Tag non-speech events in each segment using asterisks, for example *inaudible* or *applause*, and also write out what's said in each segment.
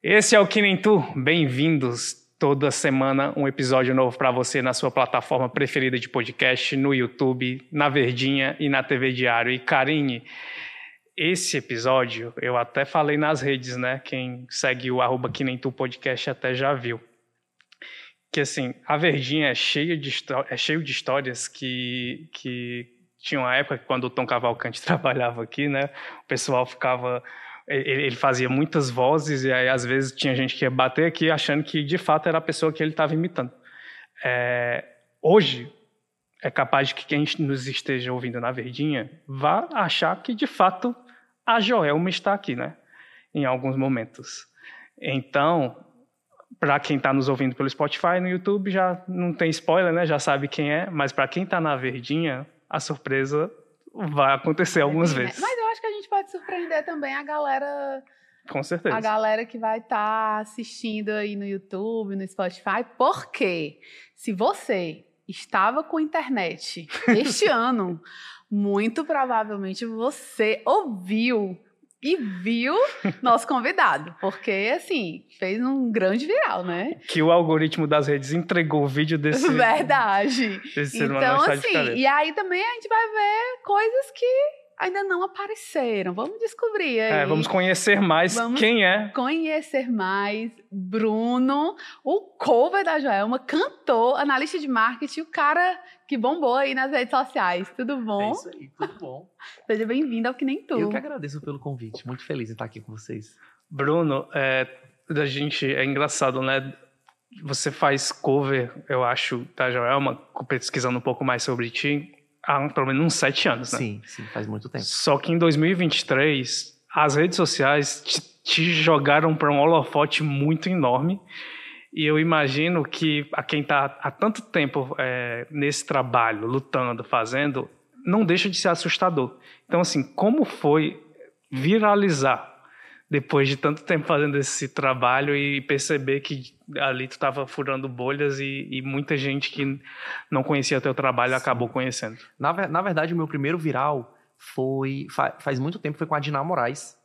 Esse é o Que Nem Tu. Bem-vindos. Toda semana um episódio novo para você na sua plataforma preferida de podcast, no YouTube, na Verdinha e na TV Diário. E Karine, esse episódio eu até falei nas redes, né? Quem segue o arroba Que Nem Tu podcast até já viu. Que assim, a Verdinha é cheia de, é cheio de histórias que, que tinha uma época que quando o Tom Cavalcante *laughs* trabalhava aqui, né? O pessoal ficava ele, fazia muitas vozes e aí às vezes tinha gente que ia bater aqui achando que de fato era a pessoa que ele estava imitando. É, hoje é capaz de que quem nos esteja ouvindo na Verdinha vá achar que de fato a Joelma está aqui, né? Em alguns momentos. Então, para quem está nos ouvindo pelo Spotify, no YouTube já não tem spoiler, né? Já sabe quem é. Mas para quem está na Verdinha, a surpresa vai acontecer algumas né? vezes. Mas eu acho que a gente pode surpreender também a galera. Com certeza. A galera que vai estar tá assistindo aí no YouTube, no Spotify, porque se você estava com internet *laughs* este ano, muito provavelmente você ouviu e viu nosso convidado, porque assim, fez um grande viral, né? Que o algoritmo das redes entregou o vídeo desse *laughs* Verdade. Desse então assim, e aí também a gente vai ver coisas que ainda não apareceram. Vamos descobrir aí. É, vamos conhecer mais vamos quem é. Conhecer mais Bruno, o cover da Joelma, cantor, analista de marketing, o cara que bombou aí nas redes sociais. Tudo bom? É isso aí, tudo bom. *laughs* Seja bem-vindo ao Que Nem Tu. Eu que agradeço pelo convite. Muito feliz em estar aqui com vocês. Bruno, é, da gente é engraçado, né? Você faz cover, eu acho, da Joelma, pesquisando um pouco mais sobre ti há pelo menos uns sete anos, né? Sim, sim, faz muito tempo. Só que em 2023, as redes sociais te, te jogaram para um holofote muito enorme. E eu imagino que a quem está há tanto tempo é, nesse trabalho, lutando, fazendo, não deixa de ser assustador. Então, assim, como foi viralizar depois de tanto tempo fazendo esse trabalho e perceber que ali tu estava furando bolhas e, e, muita gente que não conhecia teu trabalho Sim. acabou conhecendo. Na, na, verdade, o meu primeiro viral foi faz muito tempo foi com a Diná Moraes.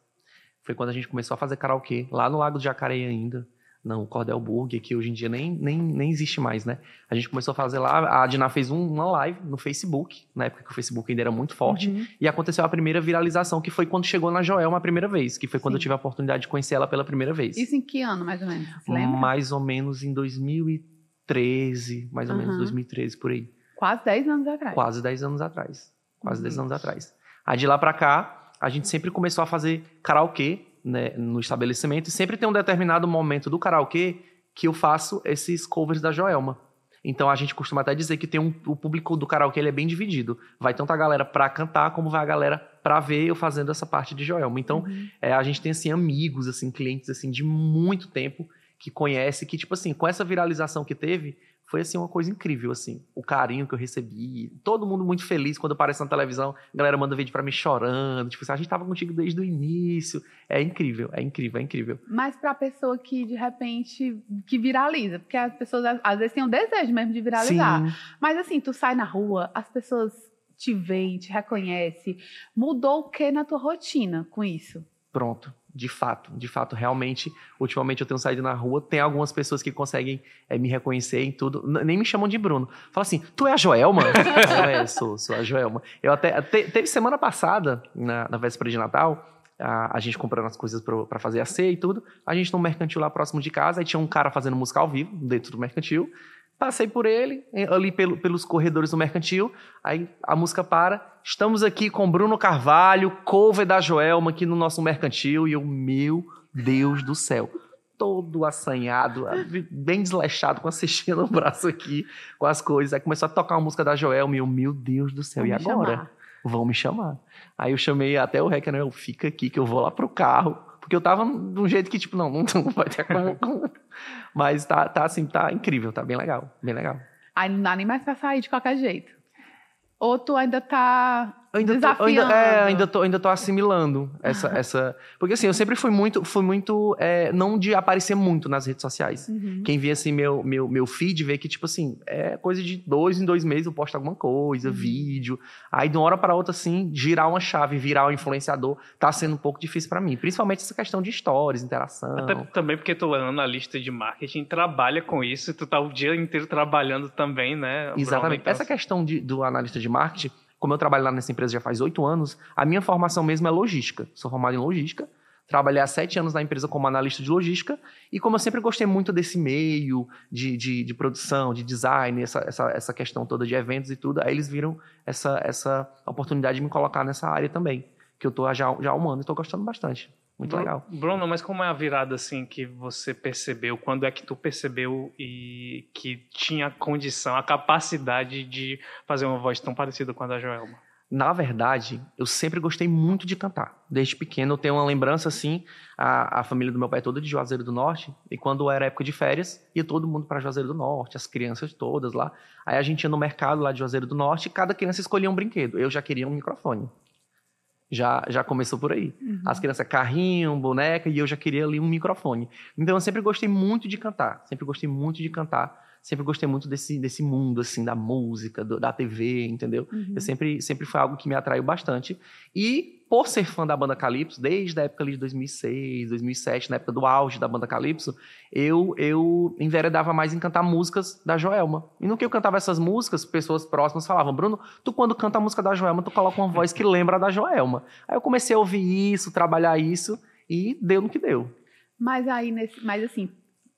Foi quando a gente começou a fazer karaokê lá no Lago de Jacareí ainda não, o Cordel Burger, que hoje em dia nem, nem, nem existe mais, né? A gente começou a fazer lá, a Diná fez um, uma live no Facebook, na época que o Facebook ainda era muito forte, uhum. e aconteceu a primeira viralização, que foi quando chegou na Joelma a primeira vez, que foi quando Sim. eu tive a oportunidade de conhecer ela pela primeira vez. Isso em que ano, mais ou menos? Mais ou menos em 2013, mais ou uhum. menos 2013, por aí. Quase 10 anos atrás. Quase 10 anos atrás. Quase uhum. 10 anos atrás. Aí de lá pra cá, a gente sempre começou a fazer karaokê, né, no estabelecimento, e sempre tem um determinado momento do karaokê que eu faço esses covers da Joelma. Então a gente costuma até dizer que tem um, o público do karaokê ele é bem dividido. Vai tanto a galera para cantar como vai a galera para ver eu fazendo essa parte de Joelma. Então uhum. é, a gente tem assim amigos, assim clientes assim de muito tempo que conhece que tipo assim com essa viralização que teve foi assim uma coisa incrível assim. O carinho que eu recebi todo mundo muito feliz. Quando aparece na televisão a galera manda vídeo para mim chorando. Tipo assim, a gente tava contigo desde o início. É incrível é incrível é incrível. Mas para pessoa que de repente que viraliza porque as pessoas às vezes têm o desejo mesmo de viralizar. Sim. mas assim tu sai na rua as pessoas te veem te reconhecem. Mudou o que na tua rotina com isso? Pronto de fato, de fato, realmente, ultimamente eu tenho saído na rua, tem algumas pessoas que conseguem é, me reconhecer em tudo, nem me chamam de Bruno. Fala assim, tu é a Joelma? eu, é, sou, sou a Joelma. Eu até, te, teve semana passada, na, na véspera de Natal, a, a gente comprando as coisas para fazer a ceia e tudo, a gente no mercantil lá próximo de casa, aí tinha um cara fazendo música ao vivo, dentro do mercantil, Passei por ele, ali pelo, pelos corredores do mercantil. Aí a música para. Estamos aqui com Bruno Carvalho, cover da Joelma, aqui no nosso mercantil. E eu, meu Deus do céu. Todo assanhado, bem desleixado, com a cestinha no braço aqui, com as coisas. Aí começou a tocar uma música da Joelma. E eu, meu Deus do céu, Vão e agora? Chamar. Vão me chamar. Aí eu chamei até o Reca, né? Eu, fica aqui que eu vou lá pro carro porque eu tava de um jeito que, tipo, não, não, *laughs* não vai ter como. Mas tá, tá assim, tá incrível, tá bem legal, bem legal. Aí não dá nem mais pra sair de qualquer jeito. Ou tu ainda tá Eu ainda tô, ainda, é, ainda tô, ainda tô assimilando essa, *laughs* essa. Porque assim, eu sempre fui muito, fui muito. É, não de aparecer muito nas redes sociais. Uhum. Quem vê assim meu, meu, meu feed vê que, tipo assim, é coisa de dois em dois meses eu posto alguma coisa, Uhum. vídeo. Aí de uma hora para outra, assim, girar uma chave, virar um influenciador, tá sendo um pouco difícil para mim. Principalmente essa questão de stories, interação. Até também porque tu é analista de marketing, trabalha com isso, e tu tá o dia inteiro trabalhando também, né? Exatamente. Então, Essa questão de- do analista de marketing, como eu trabalho lá nessa empresa já faz oito anos, a minha formação mesmo é logística. Sou formado em logística. Trabalhei há sete anos na empresa como analista de logística. E como eu sempre gostei muito desse meio de, de, de produção, de design, essa, essa, essa questão toda de eventos e tudo, aí eles viram essa, essa oportunidade de me colocar nessa área também. Que eu há já, já há um ano e tô gostando bastante. Muito legal. Bruno, mas como é a virada assim que você percebeu? Quando é que tu percebeu e que tinha a condição, a capacidade de fazer uma voz tão parecida com a da Joelma? Na verdade, eu sempre gostei muito de cantar. Desde pequeno eu tenho uma lembrança assim, a, a família do meu pai é toda de Juazeiro do Norte, e quando era época de férias, ia todo mundo para Juazeiro do Norte, as crianças todas lá. Aí a gente ia no mercado lá de Juazeiro do Norte e cada criança escolhia um brinquedo. Eu já queria um microfone. Já, já começou por aí. Uhum. As crianças carrinho, boneca, e eu já queria ali um microfone. Então eu sempre gostei muito de cantar, sempre gostei muito de cantar, sempre gostei muito desse, desse mundo, assim, da música, do- da TV, entendeu? Uhum. Eu sempre, sempre foi algo que me atraiu bastante. E por ser fã da banda Calypso, desde a época ali de 2006, 2007, na época do auge da banda Calypso, eu, eu enveredava mais em cantar músicas da Joelma. E no que eu cantava essas músicas, pessoas próximas falavam, Bruno, tu quando canta a música da Joelma, tu coloca uma voz que lembra da Joelma. Aí eu comecei a ouvir isso, trabalhar isso, e deu no que deu. Mas aí, nesse, mas assim,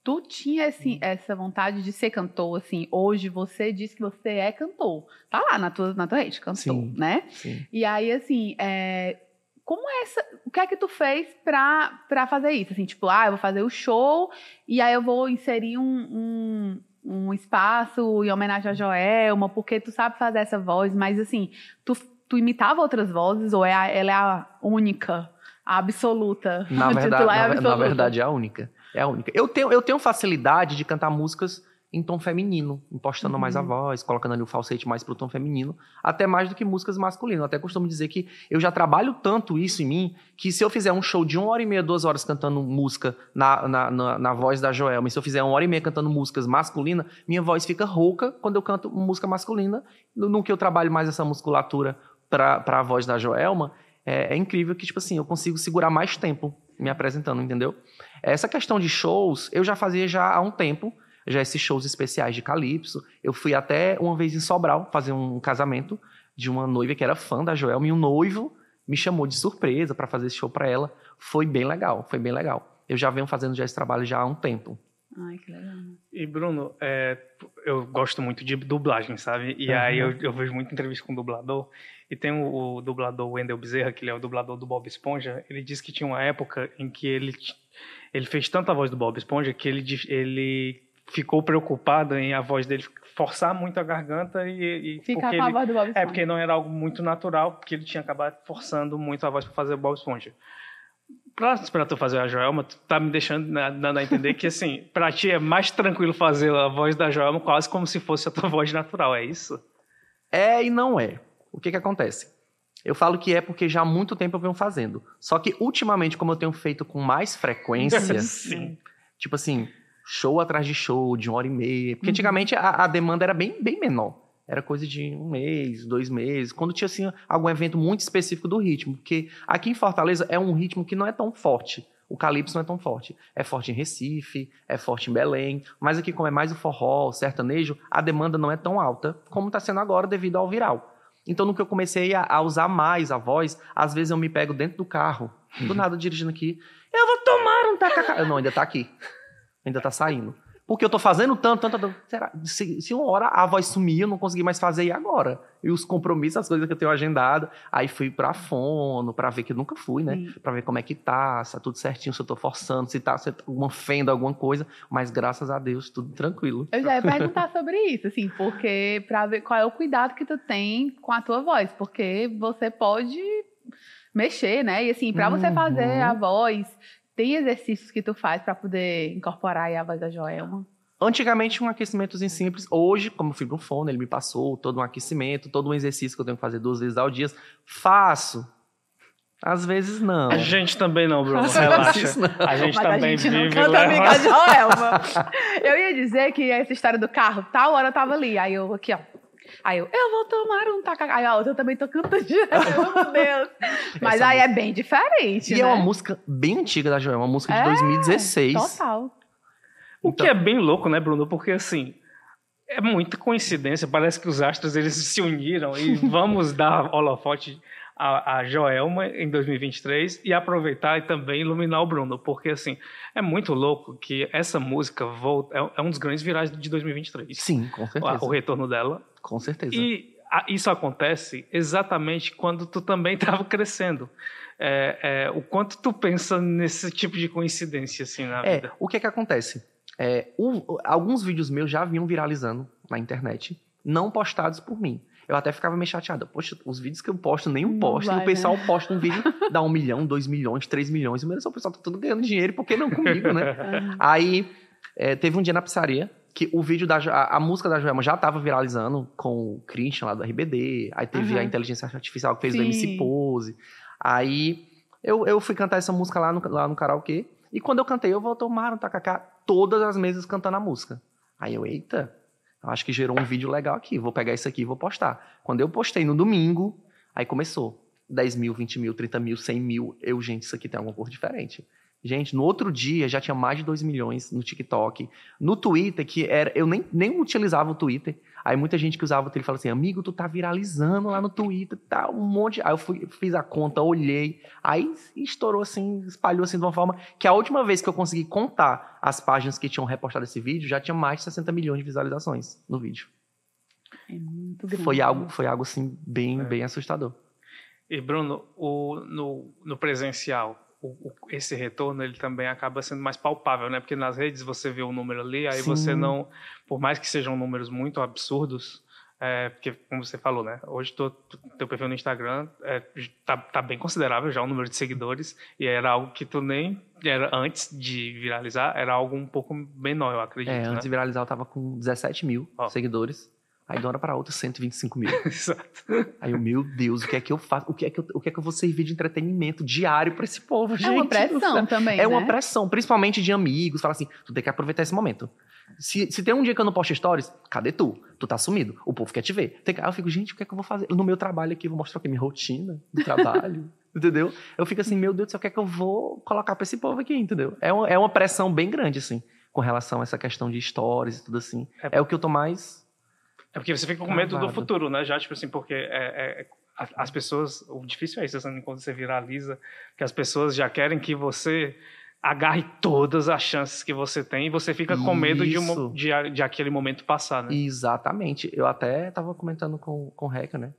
tu tinha esse, essa vontade de ser cantor, assim, hoje você diz que você é cantor. Tá lá na tua, na tua rede, cantor, Sim. né? Sim. E aí, assim, é, como é essa. O que é que tu fez pra, pra fazer isso? Assim, tipo, ah, eu vou fazer o show e aí eu vou inserir um, um, um espaço em homenagem a Joelma, porque tu sabe fazer essa voz, mas assim, tu, tu imitava outras vozes ou é a- ela é a única, a absoluta? Na *laughs* verdade, é na, na verdade, é a única. É a única. Eu tenho, eu tenho facilidade de cantar músicas em tom feminino, impostando mais a Uhum. voz, colocando ali o falsete mais pro tom feminino, até mais do que músicas masculinas. Eu até costumo dizer que eu já trabalho tanto isso em mim, que se eu fizer um show de uma hora e meia, duas horas cantando música na, na, na, na voz da Joelma, e se eu fizer uma hora e meia cantando músicas masculinas, minha voz fica rouca quando eu canto música masculina. No, no que eu trabalho mais essa musculatura pra, pra voz da Joelma, é, é incrível que, tipo assim, eu consigo segurar mais tempo me apresentando, entendeu? Essa questão de shows, eu já fazia já há um tempo, já esses shows especiais de Calypso. Eu fui até uma vez em Sobral fazer um casamento de uma noiva que era fã da Joelma, e o noivo me chamou de surpresa para fazer esse show para ela. Foi bem legal, foi bem legal. Eu já venho fazendo já esse trabalho já há um tempo. Ai, que legal. E Bruno, é, eu gosto muito de dublagem, sabe? E Uhum. aí eu, eu vejo muita entrevista com dublador. E tem o, o dublador Wendel Bezerra, que ele é o dublador do Bob Esponja. Ele disse que tinha uma época em que ele, ele fez tanta voz do Bob Esponja que ele, ele ficou preocupado em a voz dele forçar muito a garganta e, e Ficar com a ele, voz do Bob é Esponja. porque não era algo muito natural, porque ele tinha acabado forçando muito a voz para fazer o Bob Esponja. Pra, pra tu fazer a Joelma, tu tá me deixando né, dando a entender que, assim, *laughs* pra ti é mais tranquilo fazer a voz da Joelma quase como se fosse a tua voz natural, é isso? É e não é. O que que acontece? Eu falo que é porque já há muito tempo eu venho fazendo. Só que ultimamente, como eu tenho feito com mais frequência, *laughs* Sim. tipo assim, show atrás de show, de uma hora e meia. Porque Uhum. antigamente a, a demanda era bem, bem menor. Era coisa de um mês, dois meses. Quando tinha assim, algum evento muito específico do ritmo. Porque aqui em Fortaleza é um ritmo que não é tão forte. O calypso não é tão forte. É forte em Recife, é forte em Belém. Mas aqui, como é mais o forró, o sertanejo, a demanda não é tão alta como está sendo agora devido ao viral. Então, no que eu comecei a, a usar mais a voz, às vezes eu me pego dentro do carro, do nada dirigindo aqui. Eu vou tomar um tacacá. Não, ainda tá aqui. Ainda tá saindo. Porque eu tô fazendo tanto, tanto, tanto. Será? Se, se uma hora a voz sumir, eu não consegui mais fazer, e agora? E os compromissos, as coisas que eu tenho agendado. Aí fui pra fono, pra ver que eu nunca fui, né? Sim. Pra ver como é que tá, se tá tudo certinho, se eu tô forçando, se tá, se tá alguma fenda, alguma coisa. Mas graças a Deus, tudo tranquilo. Eu já ia perguntar sobre isso, assim, porque pra ver qual é o cuidado que tu tem com a tua voz, porque você pode mexer, né? E assim, pra você Uhum. fazer a voz, tem exercícios que tu faz pra poder incorporar aí a voz da Joelma. Antigamente um aquecimentozinho simples. Hoje, como eu fui pro fone, ele me passou todo um aquecimento, todo um exercício que eu tenho que fazer duas vezes ao dia. Faço. Às vezes não. A gente também não, Bruno. Relaxa. não. A gente Mas a também gente não vive canta amiga Joelma. Eu ia dizer que essa história do carro, tal hora eu tava ali. Aí eu aqui, ó. Aí eu, eu vou tomar um tacacá. Aí a outra eu também tô cantando. *laughs* Meu Deus. Mas Essa aí é bem diferente, E né? é uma música bem antiga da Joelma, uma música de É, 2016. Total. O que é bem louco, né, Bruno? Porque assim, é muita coincidência. Parece que os astros eles se uniram e *laughs* vamos dar holofote a, a Joelma em 2023 e aproveitar e também iluminar o Bruno. Porque assim, é muito louco que essa música volta, é, é um dos grandes virais de 2023. Sim, com O, certeza. o retorno dela. Com certeza. E a- isso acontece exatamente quando tu também *laughs* estava crescendo. É, é, o quanto tu pensa nesse tipo de coincidência assim na É, vida. o que é que acontece? É, o- alguns vídeos meus já vinham viralizando na internet, não postados por mim. Eu até ficava meio chateada. Poxa, os vídeos que eu posto, nenhum Não posto. vai, e o pessoal posta um vídeo, *laughs* dá um milhão, dois milhões, três milhões. E o pessoal tá tudo ganhando dinheiro, por que não comigo, né? *laughs* Aí, é, teve um dia na pizzaria que o vídeo da a, a música da Joelma já tava viralizando com o Christian lá do RBD. Aí teve Aham. a inteligência artificial que fez o Sim. MC Pose. Aí eu, eu fui cantar essa música lá no, lá no karaokê. E quando eu cantei, eu vou tomar um tacacá, todas as mesas cantando a música. Aí eu, eita, eu acho que gerou um vídeo legal aqui. Vou pegar isso aqui e vou postar. Quando eu postei no domingo, aí começou. 10 mil, 20 mil, 30 mil, 100 mil. Eu, gente, isso aqui tem alguma cor diferente. Gente, no outro dia já tinha mais de 2 milhões no TikTok. No Twitter, que era. Eu nem, nem utilizava o Twitter. Aí muita gente que usava o Twitter fala assim: amigo, tu tá viralizando lá no Twitter, tá um monte. Aí eu fui, fiz a conta, olhei. Aí estourou assim, espalhou assim de uma forma que a última vez que eu consegui contar as páginas que tinham repostado esse vídeo já tinha mais de 60 milhões de visualizações no vídeo. É muito grande. Foi algo, foi algo assim, bem, É. bem assustador. E Bruno, o, no, no presencial, o- o- esse retorno ele também acaba sendo mais palpável, né? Porque nas redes você vê o número ali, aí Sim. você não, por mais que sejam números muito absurdos, é, porque como você falou, né? Hoje tu- teu perfil no Instagram é, tá, tá bem considerável já o número de seguidores e era algo que tu nem era antes de viralizar, era algo um pouco menor, eu acredito, É, né? antes de viralizar eu tava com 17 mil Ó. seguidores. Aí de uma hora pra outra, 125 mil. *laughs* Exato. Aí eu, meu Deus, o que é que eu faço? O que é que eu, o que é que eu vou servir de entretenimento diário pra esse povo, gente? É uma pressão também, É uma né? pressão, principalmente de amigos. Fala assim, tu tem que aproveitar esse momento. Se, se tem um dia que eu não posto stories, cadê tu? Tu tá sumido. O povo quer te ver. Tem que- Aí eu fico, gente, o que é que eu vou fazer? No meu trabalho aqui, eu vou mostrar o quê? Minha rotina do trabalho. *laughs* entendeu? Eu fico assim, meu Deus do céu, o que é que eu vou colocar pra esse povo aqui, entendeu? É uma, é uma pressão bem grande, assim, com relação a essa questão de stories e tudo assim. É- É, o que eu tô mais. É porque você fica com medo do Travado. futuro, né? Já, tipo assim, porque é, é- é- as, as pessoas. O difícil é isso, assim, quando você viraliza, que as pessoas já querem que você agarre todas as chances que você tem e você fica com medo de, um, de, de aquele momento passar, né? Exatamente. Eu até tava comentando com, com o Reca, né?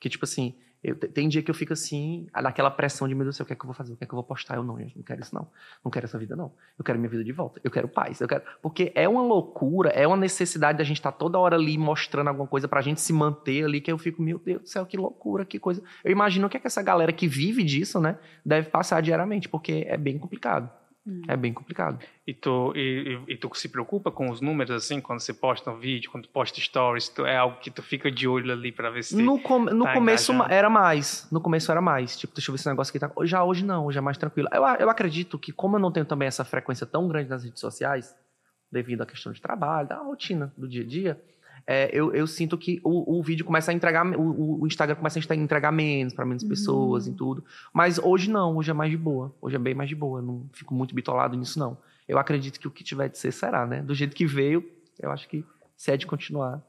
Que, tipo assim, eu, te- tem dia que eu fico assim, naquela pressão de, meu Deus do céu, o que é que eu vou fazer? O que é que eu vou postar? Eu não, gente, não quero isso não. Não quero essa vida, não. Eu quero minha vida de volta. Eu quero paz. Eu quero... Porque é uma loucura, é uma necessidade da gente estar toda hora ali mostrando alguma coisa pra gente se manter ali, que eu fico, meu Deus do céu, que loucura, que coisa. Eu imagino o que é que essa galera que vive disso, né, deve passar diariamente, porque é bem complicado. Hum. É bem complicado. E, tu, e, e- e tu se preocupa com os números, assim, quando você posta um vídeo, quando tu posta stories, tu- é algo que tu fica de olho ali pra ver se. No, com- no tá começo engajando. era mais. No começo era mais. Tipo, deixa eu ver esse negócio aqui. Tá... Já hoje não, hoje é mais tranquilo. Eu, eu acredito que, como eu não tenho também essa frequência tão grande nas redes sociais, devido à questão de trabalho, da rotina do dia a dia, é, eu, eu sinto que o, o vídeo começa a entregar. O, o- Instagram começa a entregar menos para menos Uhum. pessoas e tudo. Mas hoje não, hoje é mais de boa. Hoje é bem mais de boa. eu Não fico muito bitolado nisso, não. Eu acredito que o que tiver de ser será, né? Do jeito que veio, eu acho que se é de continuar.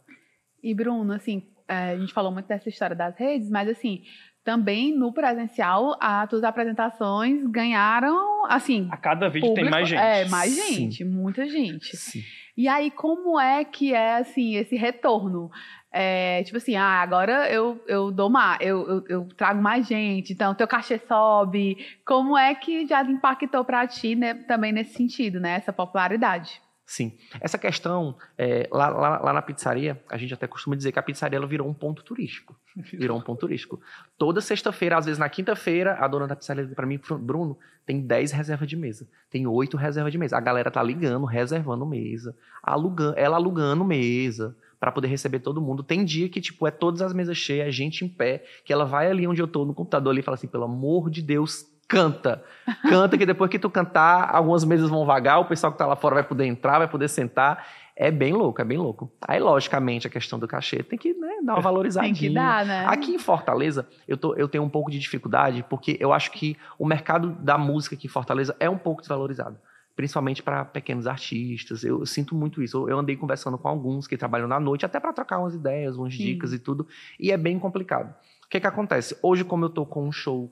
E Bruno, assim, é, a gente falou muito dessa história das redes, mas assim, também no presencial, as tuas apresentações ganharam, assim, A cada vídeo tem público- mais gente. É, mais Sim. gente, muita gente. Sim. E aí, como é que é, assim, esse retorno? É, tipo assim, ah, agora eu, eu dou mais, eu, eu, eu trago mais gente, então teu cachê sobe. Como é que já impactou pra ti, né, também nesse sentido, né, essa popularidade? Sim. Essa questão, é, lá, lá, lá, na pizzaria, a gente até costuma dizer que a pizzaria ela virou um ponto turístico. *laughs* Virou um ponto turístico. Toda sexta-feira, às vezes na quinta-feira, a dona da pizzaria para mim, Bruno, tem 10 reservas de mesa. Tem 8 reservas de mesa. A galera tá ligando, reservando mesa, alugando, ela alugando mesa para poder receber todo mundo. Tem dia que, tipo, é todas as mesas cheias, gente em pé, que ela vai ali onde eu tô no computador ali e fala assim, pelo amor de Deus, canta. Canta que depois que tu cantar, algumas mesas vão vagar, o pessoal que tá lá fora vai poder entrar, vai poder sentar. É bem louco, é bem louco. Aí, logicamente, a questão do cachê tem que né, dar uma valorizadinha. tem que dar, né? Aqui em Fortaleza, eu, tô, eu tenho um pouco de dificuldade, porque eu acho que o mercado da música aqui em Fortaleza é um pouco desvalorizado. Principalmente para pequenos artistas. Eu, eu, sinto muito isso. Eu, eu, andei conversando com alguns que trabalham na noite, até para trocar umas ideias, umas Sim. dicas e tudo. E é bem complicado. O que, que acontece? Hoje, como eu tô com um show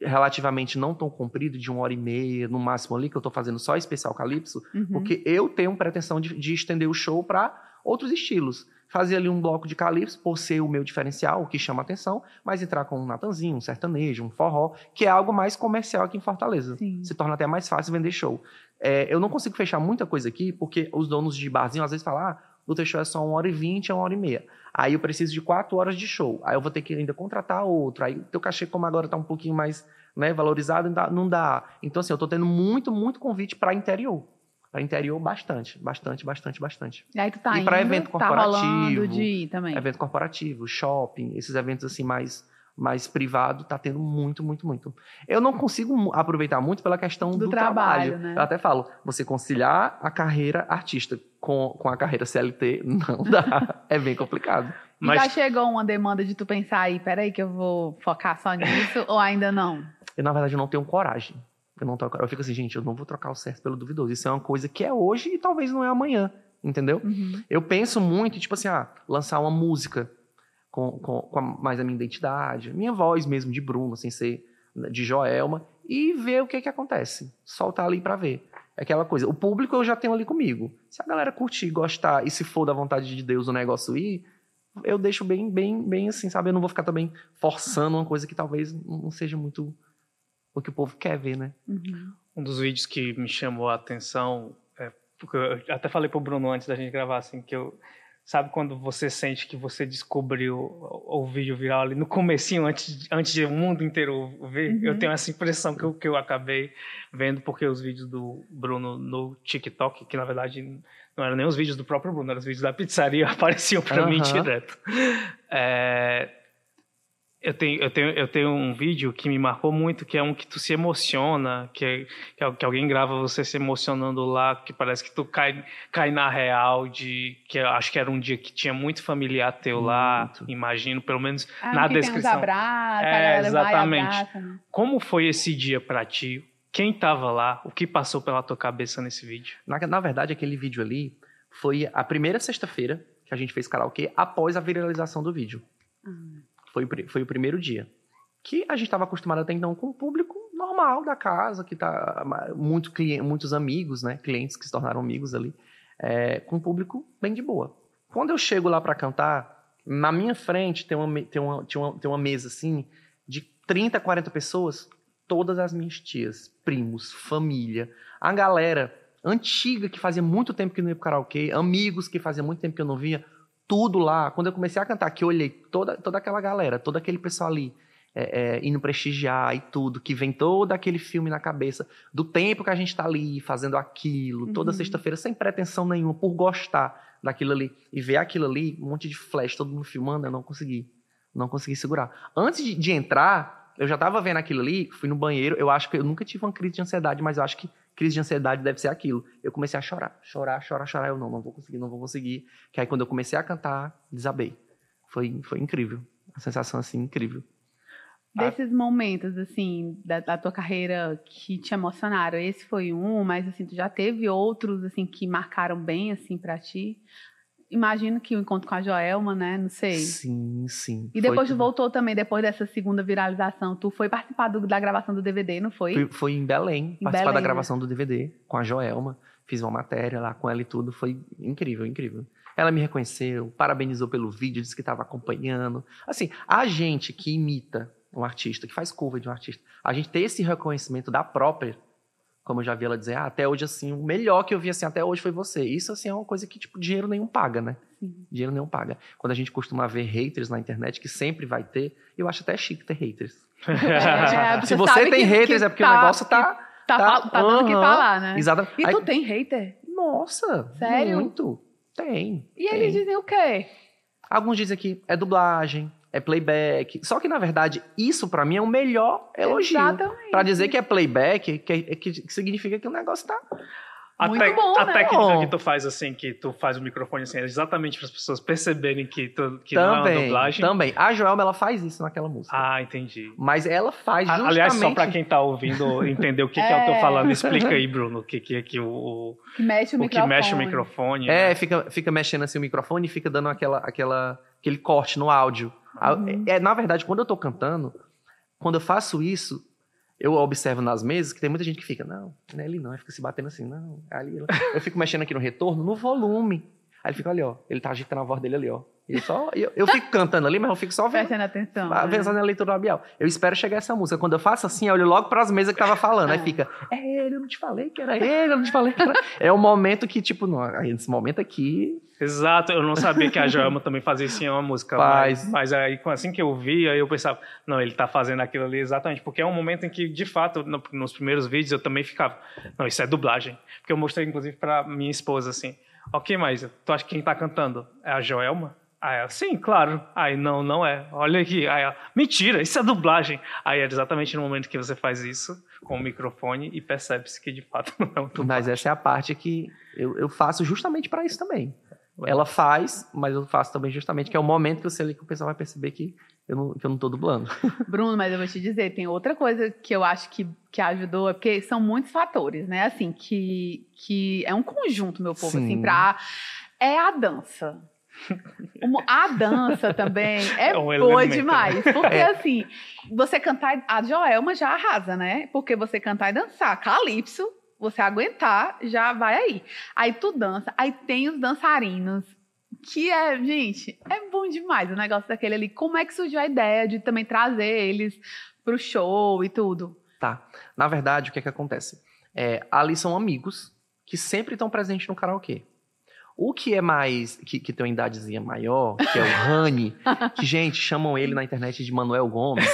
relativamente não tão comprido, de uma hora e meia, no máximo ali, que eu estou fazendo só especial Calypso, uhum. porque eu tenho pretensão de, de estender o show para outros estilos. Fazer ali um bloco de Calypso, por ser o meu diferencial, o que chama atenção, mas entrar com um Natanzinho, um sertanejo, um forró, que é algo mais comercial aqui em Fortaleza. Sim. Se torna até mais fácil vender show. É, eu não consigo fechar muita coisa aqui, porque os donos de barzinho às vezes falam, ah, o teu show é só uma hora e vinte, é uma hora e meia. Aí eu preciso de quatro horas de show. Aí eu vou ter que ainda contratar outro. Aí o teu cachê, como agora está um pouquinho mais né, valorizado, não dá. Então, assim, eu estou tendo muito, muito convite para interior. Para interior, bastante, bastante, bastante, bastante. E aí tu tá E para evento tá corporativo. de ir também. Evento corporativo, shopping, esses eventos assim mais mais privado tá tendo muito, muito, muito. Eu não consigo aproveitar muito pela questão do, do trabalho. trabalho. Né? Eu até falo, você conciliar a carreira artista com, com a carreira CLT *laughs* não dá. é bem complicado. Mas... Já chegou uma demanda de tu pensar aí, peraí que eu vou focar só nisso ou ainda não? Eu, na verdade, não tenho coragem. Eu não tenho Eu fico assim, gente, eu não vou trocar o certo pelo duvidoso. Isso é uma coisa que é hoje e talvez não é amanhã, entendeu? Uhum. Eu penso muito, tipo assim, ah, lançar uma música com, com, com a, mais a minha identidade, minha voz mesmo de Bruno, sem ser de Joelma, e ver o que que acontece. Soltar ali para ver. É aquela coisa. O público eu já tenho ali comigo. Se a galera curtir, gostar e se for da vontade de Deus o negócio ir, eu deixo bem, bem, bem assim, sabe? Eu não vou ficar também forçando uma coisa que talvez não seja muito o que o povo quer ver, né? Uhum. Um dos vídeos que me chamou a atenção, é, porque eu até falei pro Bruno antes da gente gravar, assim, que eu Sabe quando você sente que você descobriu o, o vídeo viral ali no comecinho, antes, antes de o mundo inteiro ver? Uhum. Eu tenho essa impressão que eu, que eu acabei vendo porque os vídeos do Bruno no TikTok, que na verdade não eram nem os vídeos do próprio Bruno, eram os vídeos da pizzaria, *laughs* apareciam para uhum. mim direto. É, eu tenho, eu, tenho, eu tenho um vídeo que me marcou muito, que é um que tu se emociona, que, é, que, é, que alguém grava você se emocionando lá, que parece que tu cai, cai na real, de que eu acho que era um dia que tinha muito familiar teu muito. lá, imagino, pelo menos ah, na descrição. Tem abraços, é, exatamente. Abraça, né? Como foi esse dia para ti? Quem estava lá? O que passou pela tua cabeça nesse vídeo? Na, na verdade, aquele vídeo ali foi a primeira sexta-feira que a gente fez karaokê após a viralização do vídeo. Foi, foi o primeiro dia. Que a gente estava acostumado até então com o público normal da casa, que tá muito cliente, muitos amigos, né? Clientes que se tornaram amigos ali, é, com o público bem de boa. Quando eu chego lá para cantar, na minha frente tem uma, tem, uma, tem, uma, tem uma mesa assim de 30, 40 pessoas, todas as minhas tias, primos, família, a galera antiga que fazia muito tempo que não ia pro karaokê, amigos que fazia muito tempo que eu não via, tudo lá. Quando eu comecei a cantar, que eu olhei toda, toda aquela galera, todo aquele pessoal ali, é, é, indo prestigiar e tudo, que vem todo aquele filme na cabeça, do tempo que a gente está ali fazendo aquilo, toda uhum. sexta-feira, sem pretensão nenhuma, por gostar daquilo ali. E ver aquilo ali, um monte de flash, todo mundo filmando, eu não consegui. Não consegui segurar. Antes de, de entrar, eu já estava vendo aquilo ali, fui no banheiro, eu acho que eu nunca tive uma crise de ansiedade, mas eu acho que crise de ansiedade deve ser aquilo. Eu comecei a chorar, chorar, chorar, chorar. Eu não, não vou conseguir, não vou conseguir. Que aí quando eu comecei a cantar, desabei. Foi, foi incrível. A sensação assim incrível. Desses momentos, assim, da, da, tua carreira que te emocionaram, esse foi um, mas, assim, tu já teve outros, assim, que marcaram bem, assim, para ti? Imagino que o encontro com a Joelma, né? Não sei. Sim, sim. E depois tu voltou também, depois dessa segunda viralização. Tu foi participar do, da gravação do DVD, não foi? Foi, foi em Belém, em participar Belém, da gravação né? do DVD com a Joelma. Fiz uma matéria lá com ela e tudo. Foi incrível, incrível. Ela me reconheceu, parabenizou pelo vídeo, disse que estava acompanhando. Assim, a gente que imita um artista, que faz curva de um artista, a gente ter esse reconhecimento da própria Como eu já vi ela dizer, ah, até hoje, assim, o melhor que eu vi, assim, até hoje foi você. Isso, assim, é uma coisa que, tipo, dinheiro nenhum paga, né? Sim. Dinheiro nenhum paga. Quando a gente costuma ver haters na internet, que sempre vai ter, eu acho até chique ter haters. *laughs* É, Se você sabe tem que- haters, que é porque tá- o negócio tá... Tá, tá- tá dando o que falar, né? Exato. E Aí- tu tem hater? Nossa, Sério? muito. Tem. E tem. eles dizem o quê? Alguns dizem que é dublagem, é playback. Só que, na verdade, isso pra mim é o melhor elogio. Exatamente. Pra dizer que é playback, que, é- que- que significa que o negócio tá. A, Muito tec- bom, a né? técnica Bom. que tu faz assim, que tu faz o microfone assim, é exatamente para as pessoas perceberem que, tu, que não é uma também. dublagem. Também. A Joelma, ela faz isso naquela música. Ah, entendi. Mas ela faz A- justamente... Aliás, só para quem tá ouvindo entender o que, que eu tô É. falando, explica aí, Bruno, o que, que é que o, o, Que mexe o, o que microfone. mexe o microfone. É, né? fica, fica mexendo assim o microfone e fica dando aquela, aquela, aquele corte no áudio. Uhum. É, na verdade, quando eu tô cantando, quando eu faço isso, eu observo nas mesas que tem muita gente que fica, não, não é ali não, aí fica se batendo assim, não, é ali. Eu fico mexendo aqui no retorno, no volume. Aí ele fica ali, ó, ele tá agitando a voz dele ali, ó. Eu, só, eu, eu fico cantando ali, mas eu fico só vendo, Prestando atenção. ah, né? pensando na leitura labial. Eu espero chegar essa música. Quando eu faço assim, eu olho logo pras mesas que tava falando. Aí Ah. fica, é ele, eu não te falei que era ele, eu não te falei que era. É o momento que, tipo, não, nesse momento aqui, Exato, eu não sabia que a Joelma também fazia isso em uma música. Faz. Mas, mas aí, assim que eu vi, aí eu pensava, não, ele tá fazendo aquilo ali exatamente. Porque é um momento em que, de fato, no- nos primeiros vídeos eu também ficava, não, isso é dublagem. Porque eu mostrei, inclusive, pra minha esposa assim, ok, mas tu acha que quem tá cantando é a Joelma? Aí ela, sim, claro. Aí, não, não é. Olha aqui. Aí ela, mentira, isso é dublagem. Aí é exatamente no momento que você faz isso com o microfone e percebe-se que, de fato, *laughs* não é um dublagem. Mas essa é a parte que eu, eu faço justamente pra isso também. Ela faz, mas eu faço também justamente, que é o momento que eu sei ali que o pessoal vai perceber que eu não, que eu não tô dublando. *laughs* Bruno, mas eu vou te dizer, tem outra coisa que eu acho que, que ajudou, é porque são muitos fatores, né? Assim, que, que é um conjunto, meu povo, Sim. assim, pra. É a dança. A dança também *laughs* é, É um boa elemento, né? demais. Porque, *laughs* É. assim, você cantar. A Joelma já arrasa, né? Porque você cantar e dançar. Calypso, você aguentar, já vai aí. Aí tu dança. Aí tem os dançarinos. Que é, gente, é bom demais o negócio daquele ali. Como é que surgiu a ideia de também trazer eles pro show e tudo? Tá. Na verdade, o que é que acontece? É, ali são amigos que sempre estão presentes no karaokê. O que é mais. Que, que tem uma idadezinha maior, que é o Rani, *laughs* que, gente, chamam ele na internet de Manuel Gomes.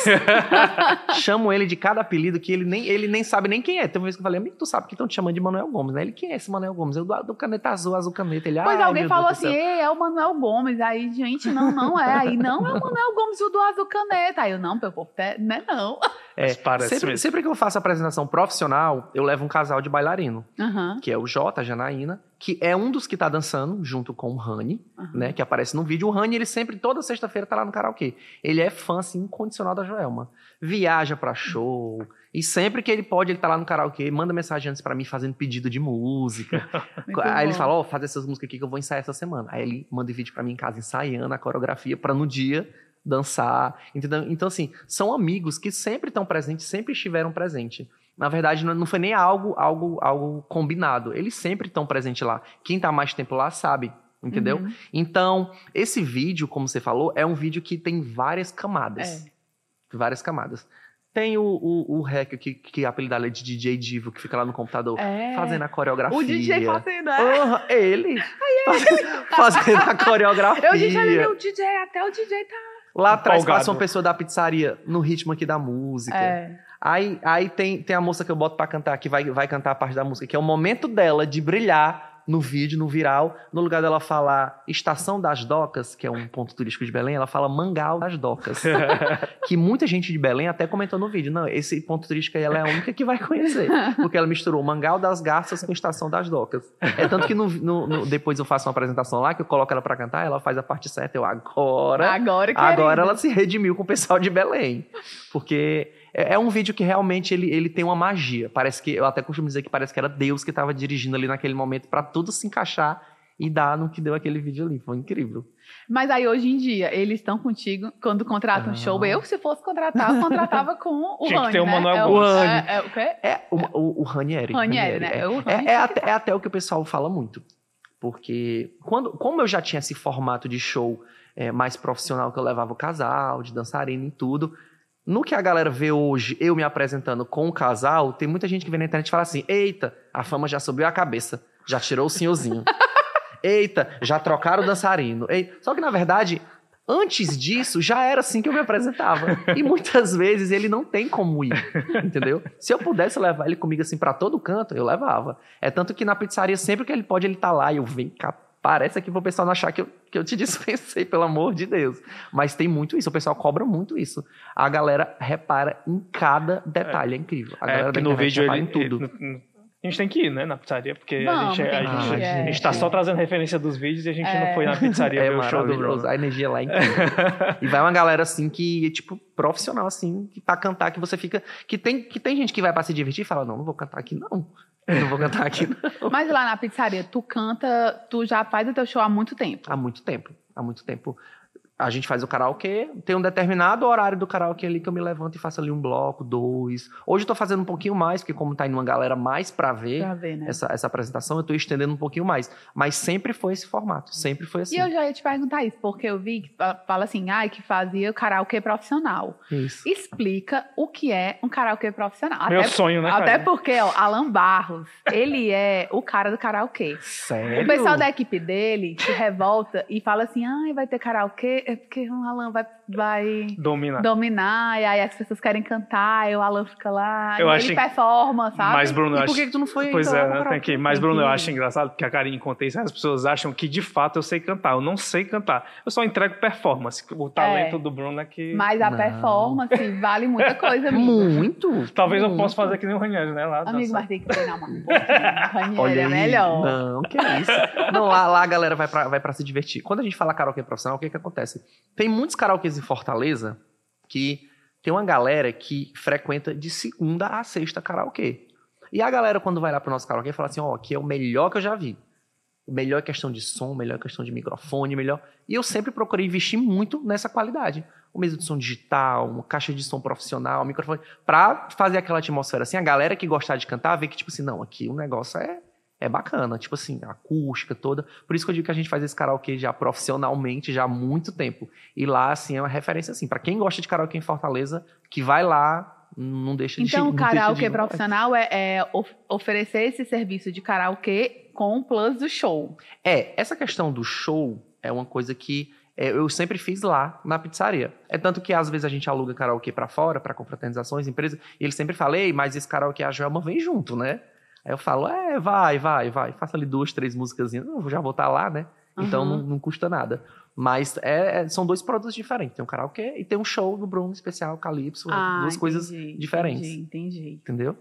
chamam ele de cada apelido que ele nem, ele nem sabe nem quem é. Teve uma vez que eu falei, amigo, tu sabe que estão te chamando de Manuel Gomes, né? Ele, quem é esse Manuel Gomes? Eu do, do caneta azul, azul caneta. Ele, Pois "Ai, alguém falou Deus assim, céu." Ei, é o Manuel Gomes. Aí, gente, não, não é. Aí, não é o Manuel Gomes, o do Azul Caneta. Aí eu, não, meu povo, é- não é não. É, sempre, sempre que eu faço apresentação profissional, eu levo um casal de bailarino. Aham, que é o Jota, a Janaína, que é um dos que tá dançando junto com o Rani, aham. né, que aparece no vídeo. O Rani, ele sempre, toda sexta-feira, tá lá no karaokê. Ele é fã, assim, incondicional da Joelma. Viaja pra show, e sempre que ele pode, ele tá lá no karaokê, manda mensagem antes pra mim, fazendo pedido de música. *laughs* Aí ele fala, ó, faz essas músicas aqui que eu vou ensaiar essa semana. Aí ele manda vídeo pra mim em casa, ensaiando a coreografia, pra no dia dançar, entendeu? Então, assim, são amigos que sempre estão presentes, sempre estiveram presentes. Na verdade, não foi nem algo, algo, algo combinado. Eles sempre estão presentes lá. Quem tá mais tempo lá sabe, entendeu? Uhum. Então, esse vídeo, como você falou, é um vídeo que tem várias camadas. É. Várias camadas. Tem o, o, o Rec, que, que apelidado é de DJ Divo, que fica lá no computador, É. fazendo a coreografia. O DJ fazendo, é. Aham, ele. Fazendo, *laughs* fazendo a *laughs* coreografia. Eu disse, olha, o DJ, até o DJ tá. Lá atrás Empolgado. passa uma pessoa da pizzaria no ritmo aqui da música. É. Aí, aí tem, tem a moça que eu boto pra cantar, que vai, vai cantar a parte da música, que é o momento dela de brilhar no vídeo, no viral. No lugar dela falar Estação das Docas, que é um ponto turístico de Belém, ela fala Mangal das Docas. *laughs* que muita gente de Belém até comentou no vídeo. Não, esse ponto turístico aí ela é a única que vai conhecer. Porque ela misturou Mangal das Garças com Estação das Docas. É tanto que no, no- no- depois eu faço uma apresentação lá, que eu coloco ela pra cantar, ela faz a parte certa, eu agora... Agora, Agora querida. ela se redimiu com o pessoal de Belém. Porque é, é um vídeo que realmente ele, ele tem uma magia. Parece que, eu até costumo dizer que parece que era Deus que estava dirigindo ali naquele momento para tudo se encaixar e dar no que deu aquele vídeo ali. Foi incrível. Mas aí, hoje em dia, eles estão contigo quando contratam Ah. show. Eu, se fosse contratar, eu contratava com o Tinha que Rani, ter o né? Manuel é Gomes. É, é o quê? É o, o, o Ranieri. Ranieri, né? É, O é, Rani é até, é até o que o pessoal fala muito. Porque quando, como eu já tinha esse formato de show é, mais profissional, que eu levava o casal, de dançarina e tudo, No que a galera vê hoje, eu me apresentando com o casal, tem muita gente que vem na internet e fala assim: eita, a fama já subiu a cabeça, já tirou o senhorzinho. *laughs* eita, já trocaram o dançarino. Eita. Só que, na verdade, antes disso, já era assim que eu me apresentava. E muitas vezes ele não tem como ir, entendeu? Se eu pudesse levar ele comigo assim para todo canto, eu levava. É tanto que na pizzaria, sempre que ele pode, ele tá lá e eu venho cá. Parece aqui pro pessoal não achar que eu, que eu te *laughs* dispensei, pelo amor de Deus. Mas tem muito isso, o pessoal cobra muito isso. A galera repara em cada detalhe, é, é incrível. A é, galera no vídeo repara ele, em tudo. Ele, a gente tem que ir, né, na pizzaria, porque Vamos, a gente, a, gente, é, a gente tá só trazendo referência dos vídeos e a gente é. não foi na pizzaria *laughs* é ver o show do Bruno. A energia lá é incrível. *laughs* e vai uma galera assim que, tipo, profissional, assim, que pra cantar, que você fica. Que tem, que tem gente que vai pra se divertir e fala: não, não vou cantar aqui, não. Eu não vou cantar aqui, não. *laughs* Mas lá na pizzaria, tu canta, tu já faz o teu show há muito tempo. Há muito tempo. Há muito tempo a gente faz o karaokê, tem um determinado horário do karaokê ali que eu me levanto e faço ali um bloco, dois. Hoje eu tô fazendo um pouquinho mais, porque como tá indo uma galera mais para ver, pra ver né? essa, essa apresentação, eu tô estendendo um pouquinho mais. Mas sempre foi esse formato, sempre foi assim. E eu já ia te perguntar isso, porque eu vi que fala assim, ai, que fazia karaokê profissional. Isso. Explica o que é um karaokê profissional. Meu até, sonho, né, Até porque, ó, Alan Barros, ele é o cara do karaokê. Sério? O pessoal da equipe dele se revolta e fala assim, ai, vai ter karaokê, é porque o Alan vai, vai dominar. dominar, e aí as pessoas querem cantar, e o Alan fica lá, eu e acho ele performa, sabe? Mas, Bruno, e por que, que tu não foi? Pois é, né? tem que Mas, Bruno, eu acho engraçado porque a Karine conta isso, as pessoas acham que de fato eu sei cantar. Eu não sei cantar. Eu só entrego performance. O talento é, do Bruno é que. Mas a não. performance vale muita coisa, amigo. Muito. Talvez muito. eu possa fazer que nem o Ranieri, né? Lá, amigo, mas tem que treinar uma *laughs* O Ranieri é melhor. Não, que isso. Não, lá, lá a galera vai pra, vai pra se divertir. Quando a gente fala karaokê profissional, o que que acontece? Tem muitos karaokês em Fortaleza que tem uma galera que frequenta de segunda a sexta karaokê. E a galera, quando vai lá pro nosso karaokê, fala assim: ó, oh, aqui é o melhor que eu já vi. Melhor questão de som, melhor questão de microfone, melhor. E eu sempre procurei investir muito nessa qualidade. O mesmo de som digital, uma caixa de som profissional, microfone, pra fazer aquela atmosfera assim. A galera que gostar de cantar, vê que, tipo assim, não, aqui o negócio é é bacana, tipo assim, a acústica toda. Por isso que eu digo que a gente faz esse karaokê já profissionalmente já há muito tempo. E lá, assim, é uma referência, assim, para quem gosta de karaokê em Fortaleza, que vai lá, não deixa então, de Então, o karaokê de... profissional é, é, oferecer esse serviço de karaokê com o plus do show. É, essa questão do show é uma coisa que é, eu sempre fiz lá na pizzaria. É tanto que às vezes a gente aluga karaokê para fora, para confraternizações, empresas, e eles sempre falam, Ei, mas esse karaokê a Joelma vem junto, né? Aí eu falo, é, vai, vai, vai. Faça ali duas, três músicas, eu já vou estar tá lá, né? Então uhum. não, não, custa nada. Mas é, é, são dois produtos diferentes. Tem um karaokê e tem um show do Bruno especial, Calypso. Ah, duas entendi, coisas diferentes. Entendi, entendi. Entendeu?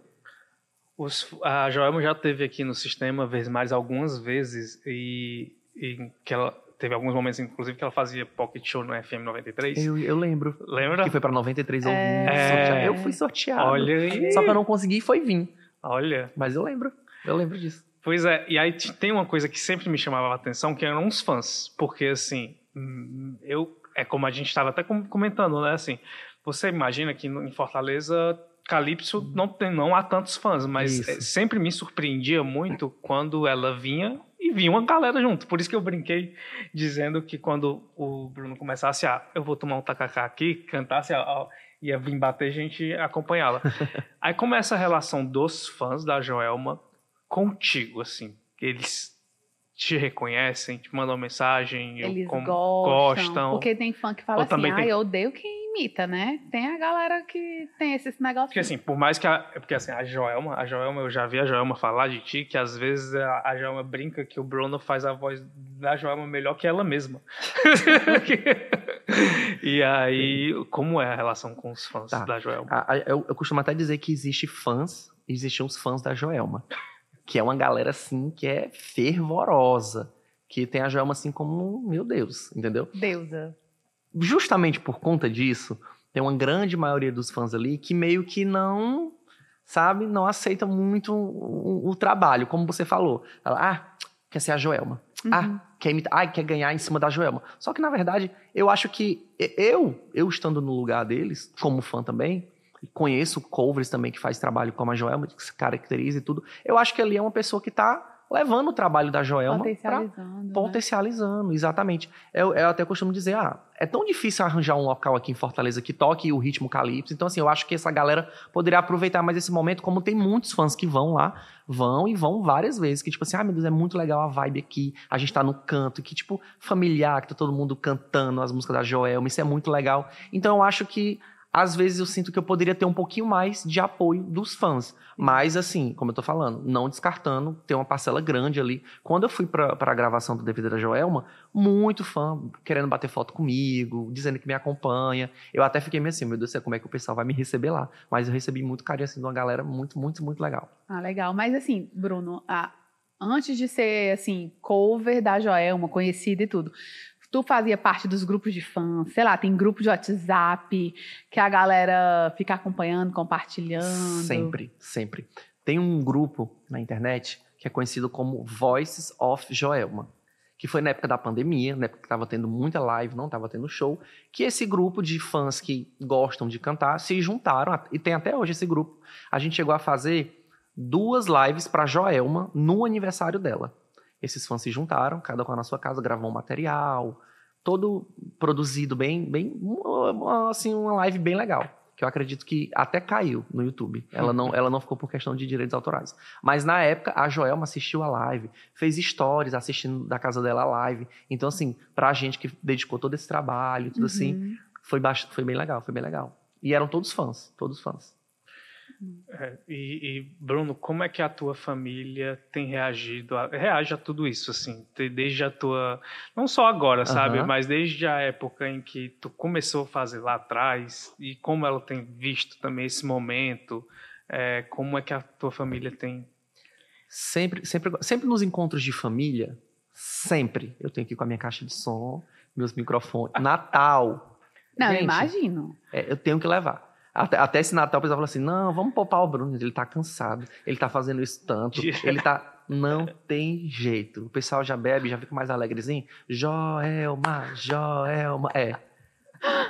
Os, a Joelma já teve aqui no sistema vezes mais algumas vezes e, e que ela teve alguns momentos, inclusive, que ela fazia pocket show no FM 93. Eu, eu lembro. Lembra? Que foi pra 93 ao é... Eu fui sorteado. Olha aí. Só que eu não consegui e foi vir. Olha. Mas eu lembro. Eu lembro disso. Pois é, e aí tem uma coisa que sempre me chamava a atenção, que eram os fãs. Porque, assim, hum, eu. É como a gente estava até comentando, né? Assim, você imagina que em Fortaleza Calypso não, tem, não há tantos fãs, mas isso. sempre me surpreendia muito quando ela vinha e vinha uma galera junto. Por isso que eu brinquei dizendo que quando o Bruno começasse a, ah, eu vou tomar um tacacá aqui, cantasse, a, ia vir bater gente acompanhá-la. *laughs* Aí começa a relação dos fãs da Joelma contigo, assim. Eles te reconhecem, te mandam mensagem, eles gostam, gostam. Porque tem fã que fala assim, ah, tem... eu odeio quem imita, né? Tem a galera que tem esse negócio. Porque assim, por mais que a, porque assim, a Joelma, a Joelma, eu já vi a Joelma falar de ti, que às vezes a, a Joelma brinca que o Bruno faz a voz da Joelma melhor que ela mesma. *laughs* *laughs* *laughs* e aí, como é a relação com os fãs tá. da Joelma? eu, eu costumo até dizer que existe fãs, existem os fãs da Joelma que é uma galera assim que é fervorosa, que tem a Joelma assim como, meu Deus, entendeu? Deusa. Justamente por conta disso, tem uma grande maioria dos fãs ali que meio que não, sabe, não aceita muito o, o, o trabalho, como você falou. Ela, ah, quer ser a Joelma. Uhum. Ah, quer imitar, ah, quer ganhar em cima da Joelma. Só que na verdade, eu acho que eu, eu estando no lugar deles, como fã também, conheço covers também que faz trabalho como a Joelma, que se caracteriza e tudo. Eu acho que ali é uma pessoa que está levando o trabalho da Joelma Potencializando. né? potencializando, exatamente. Eu, eu até costumo dizer, ah, é tão difícil arranjar um local aqui em Fortaleza que toque o ritmo calypso. Então, assim, eu acho que essa galera poderia aproveitar mais esse momento, como tem muitos fãs que vão lá, vão e vão várias vezes, que tipo assim, ah, meu Deus, é muito legal a vibe aqui, a gente tá no canto, que tipo, familiar, que tá todo mundo cantando as músicas da Joelma, isso é muito legal. Então, eu acho que às vezes eu sinto que eu poderia ter um pouquinho mais de apoio dos fãs. Mas, assim, como eu tô falando, não descartando ter uma parcela grande ali. Quando eu fui pra, pra gravação do DVD da Joelma, muito fã querendo bater foto comigo, dizendo que me acompanha. Eu até fiquei meio assim, meu Deus do céu, como é que o pessoal vai me receber lá? Mas eu recebi muito carinho, assim, de uma galera muito, muito, muito legal. Ah, legal. Mas assim, Bruno, ah, antes de ser assim, cover da Joelma, conhecida e tudo, tu fazia parte dos grupos de fãs, sei lá, tem grupo de WhatsApp que a galera fica acompanhando, compartilhando. Sempre, sempre. Tem um grupo na internet que é conhecido como Voices of Joelma, que foi na época da pandemia, na época que estava tendo muita live, não estava tendo show, que esse grupo de fãs que gostam de cantar se juntaram, e tem até hoje esse grupo. A gente chegou a fazer duas lives para Joelma no aniversário dela. Esses fãs se juntaram, cada um na sua casa, gravou um material, todo produzido bem, bem, assim, uma live bem legal. Que eu acredito que até caiu no YouTube. Ela não, ela não ficou por questão de direitos autorais. Mas na época, a Joelma assistiu a live, fez stories assistindo da casa dela a live. Então, assim, pra gente que dedicou todo esse trabalho, tudo assim, Uhum. foi, baix- foi bem legal, foi bem legal. E eram todos fãs, todos fãs. É, e, e, Bruno, como é que a tua família tem reagido, a, reage a tudo isso, assim, desde a tua, não só agora, sabe, mas desde a época em que tu começou a fazer lá atrás e como ela tem visto também esse momento, é, como é que a tua família tem Sempre, sempre, sempre nos encontros de família, sempre eu tenho que ir com a minha caixa de som, meus microfones. Natal. Não, Gente, imagino. É, eu tenho que levar. Até, até esse Natal o pessoal fala assim: não, vamos poupar o Bruno, ele tá cansado, ele tá fazendo isso tanto, *laughs* ele tá. Não tem jeito. O pessoal já bebe, já fica mais alegrezinho. Joelma, Joelma. É.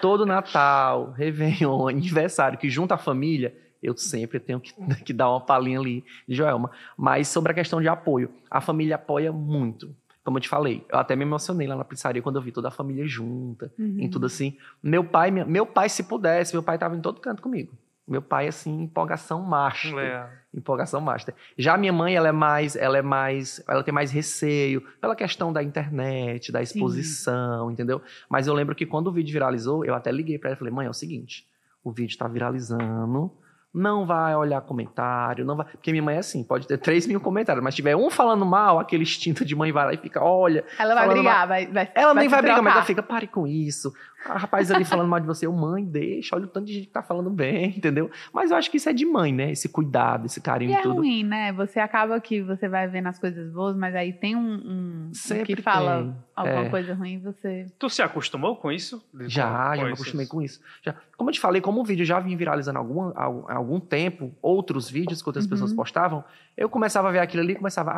Todo Natal, *laughs* Réveillon, aniversário que junta a família, eu sempre tenho que, *laughs* que dar uma palhinha ali de Joelma. Mas sobre a questão de apoio, a família apoia muito. Como eu te falei, eu até me emocionei lá na pizzaria quando eu vi toda a família junta Uhum. em tudo assim. Meu pai, minha- meu pai, se pudesse, meu pai tava em todo canto comigo. Meu pai, assim, empolgação master. É, Empolgação master. Já minha mãe, ela é mais, ela é mais, ela tem mais receio pela questão da internet, da exposição, entendeu? Mas eu lembro que quando o vídeo viralizou, eu até liguei pra ela e falei, mãe, é o seguinte, o vídeo tá viralizando, não vai olhar comentário, não vai. Porque minha mãe é assim, pode ter 3 mil comentários, mas tiver um falando mal, aquele instinto de mãe vai lá e fica, olha, Ela vai brigar, vai, vai ela nem se vai brigar, mas ela fica, pare com isso. A rapaz ali falando mal de você, eu, mãe, deixa, olha o tanto de gente que tá falando bem, *laughs* entendeu? Mas eu acho que isso é de mãe, né? Esse cuidado, esse carinho E e é tudo. ruim, né? Você acaba que você vai vendo as coisas boas, mas aí tem um, um- um Sempre que fala tem. alguma É. coisa ruim, você. Tu se acostumou com isso? De- Já, com- já com me acostumei com isso. Já. Como eu te falei, como o vídeo já vinha viralizando há algum, há algum tempo, outros vídeos que outras Uhum. pessoas postavam, eu começava a ver aquilo ali e começava,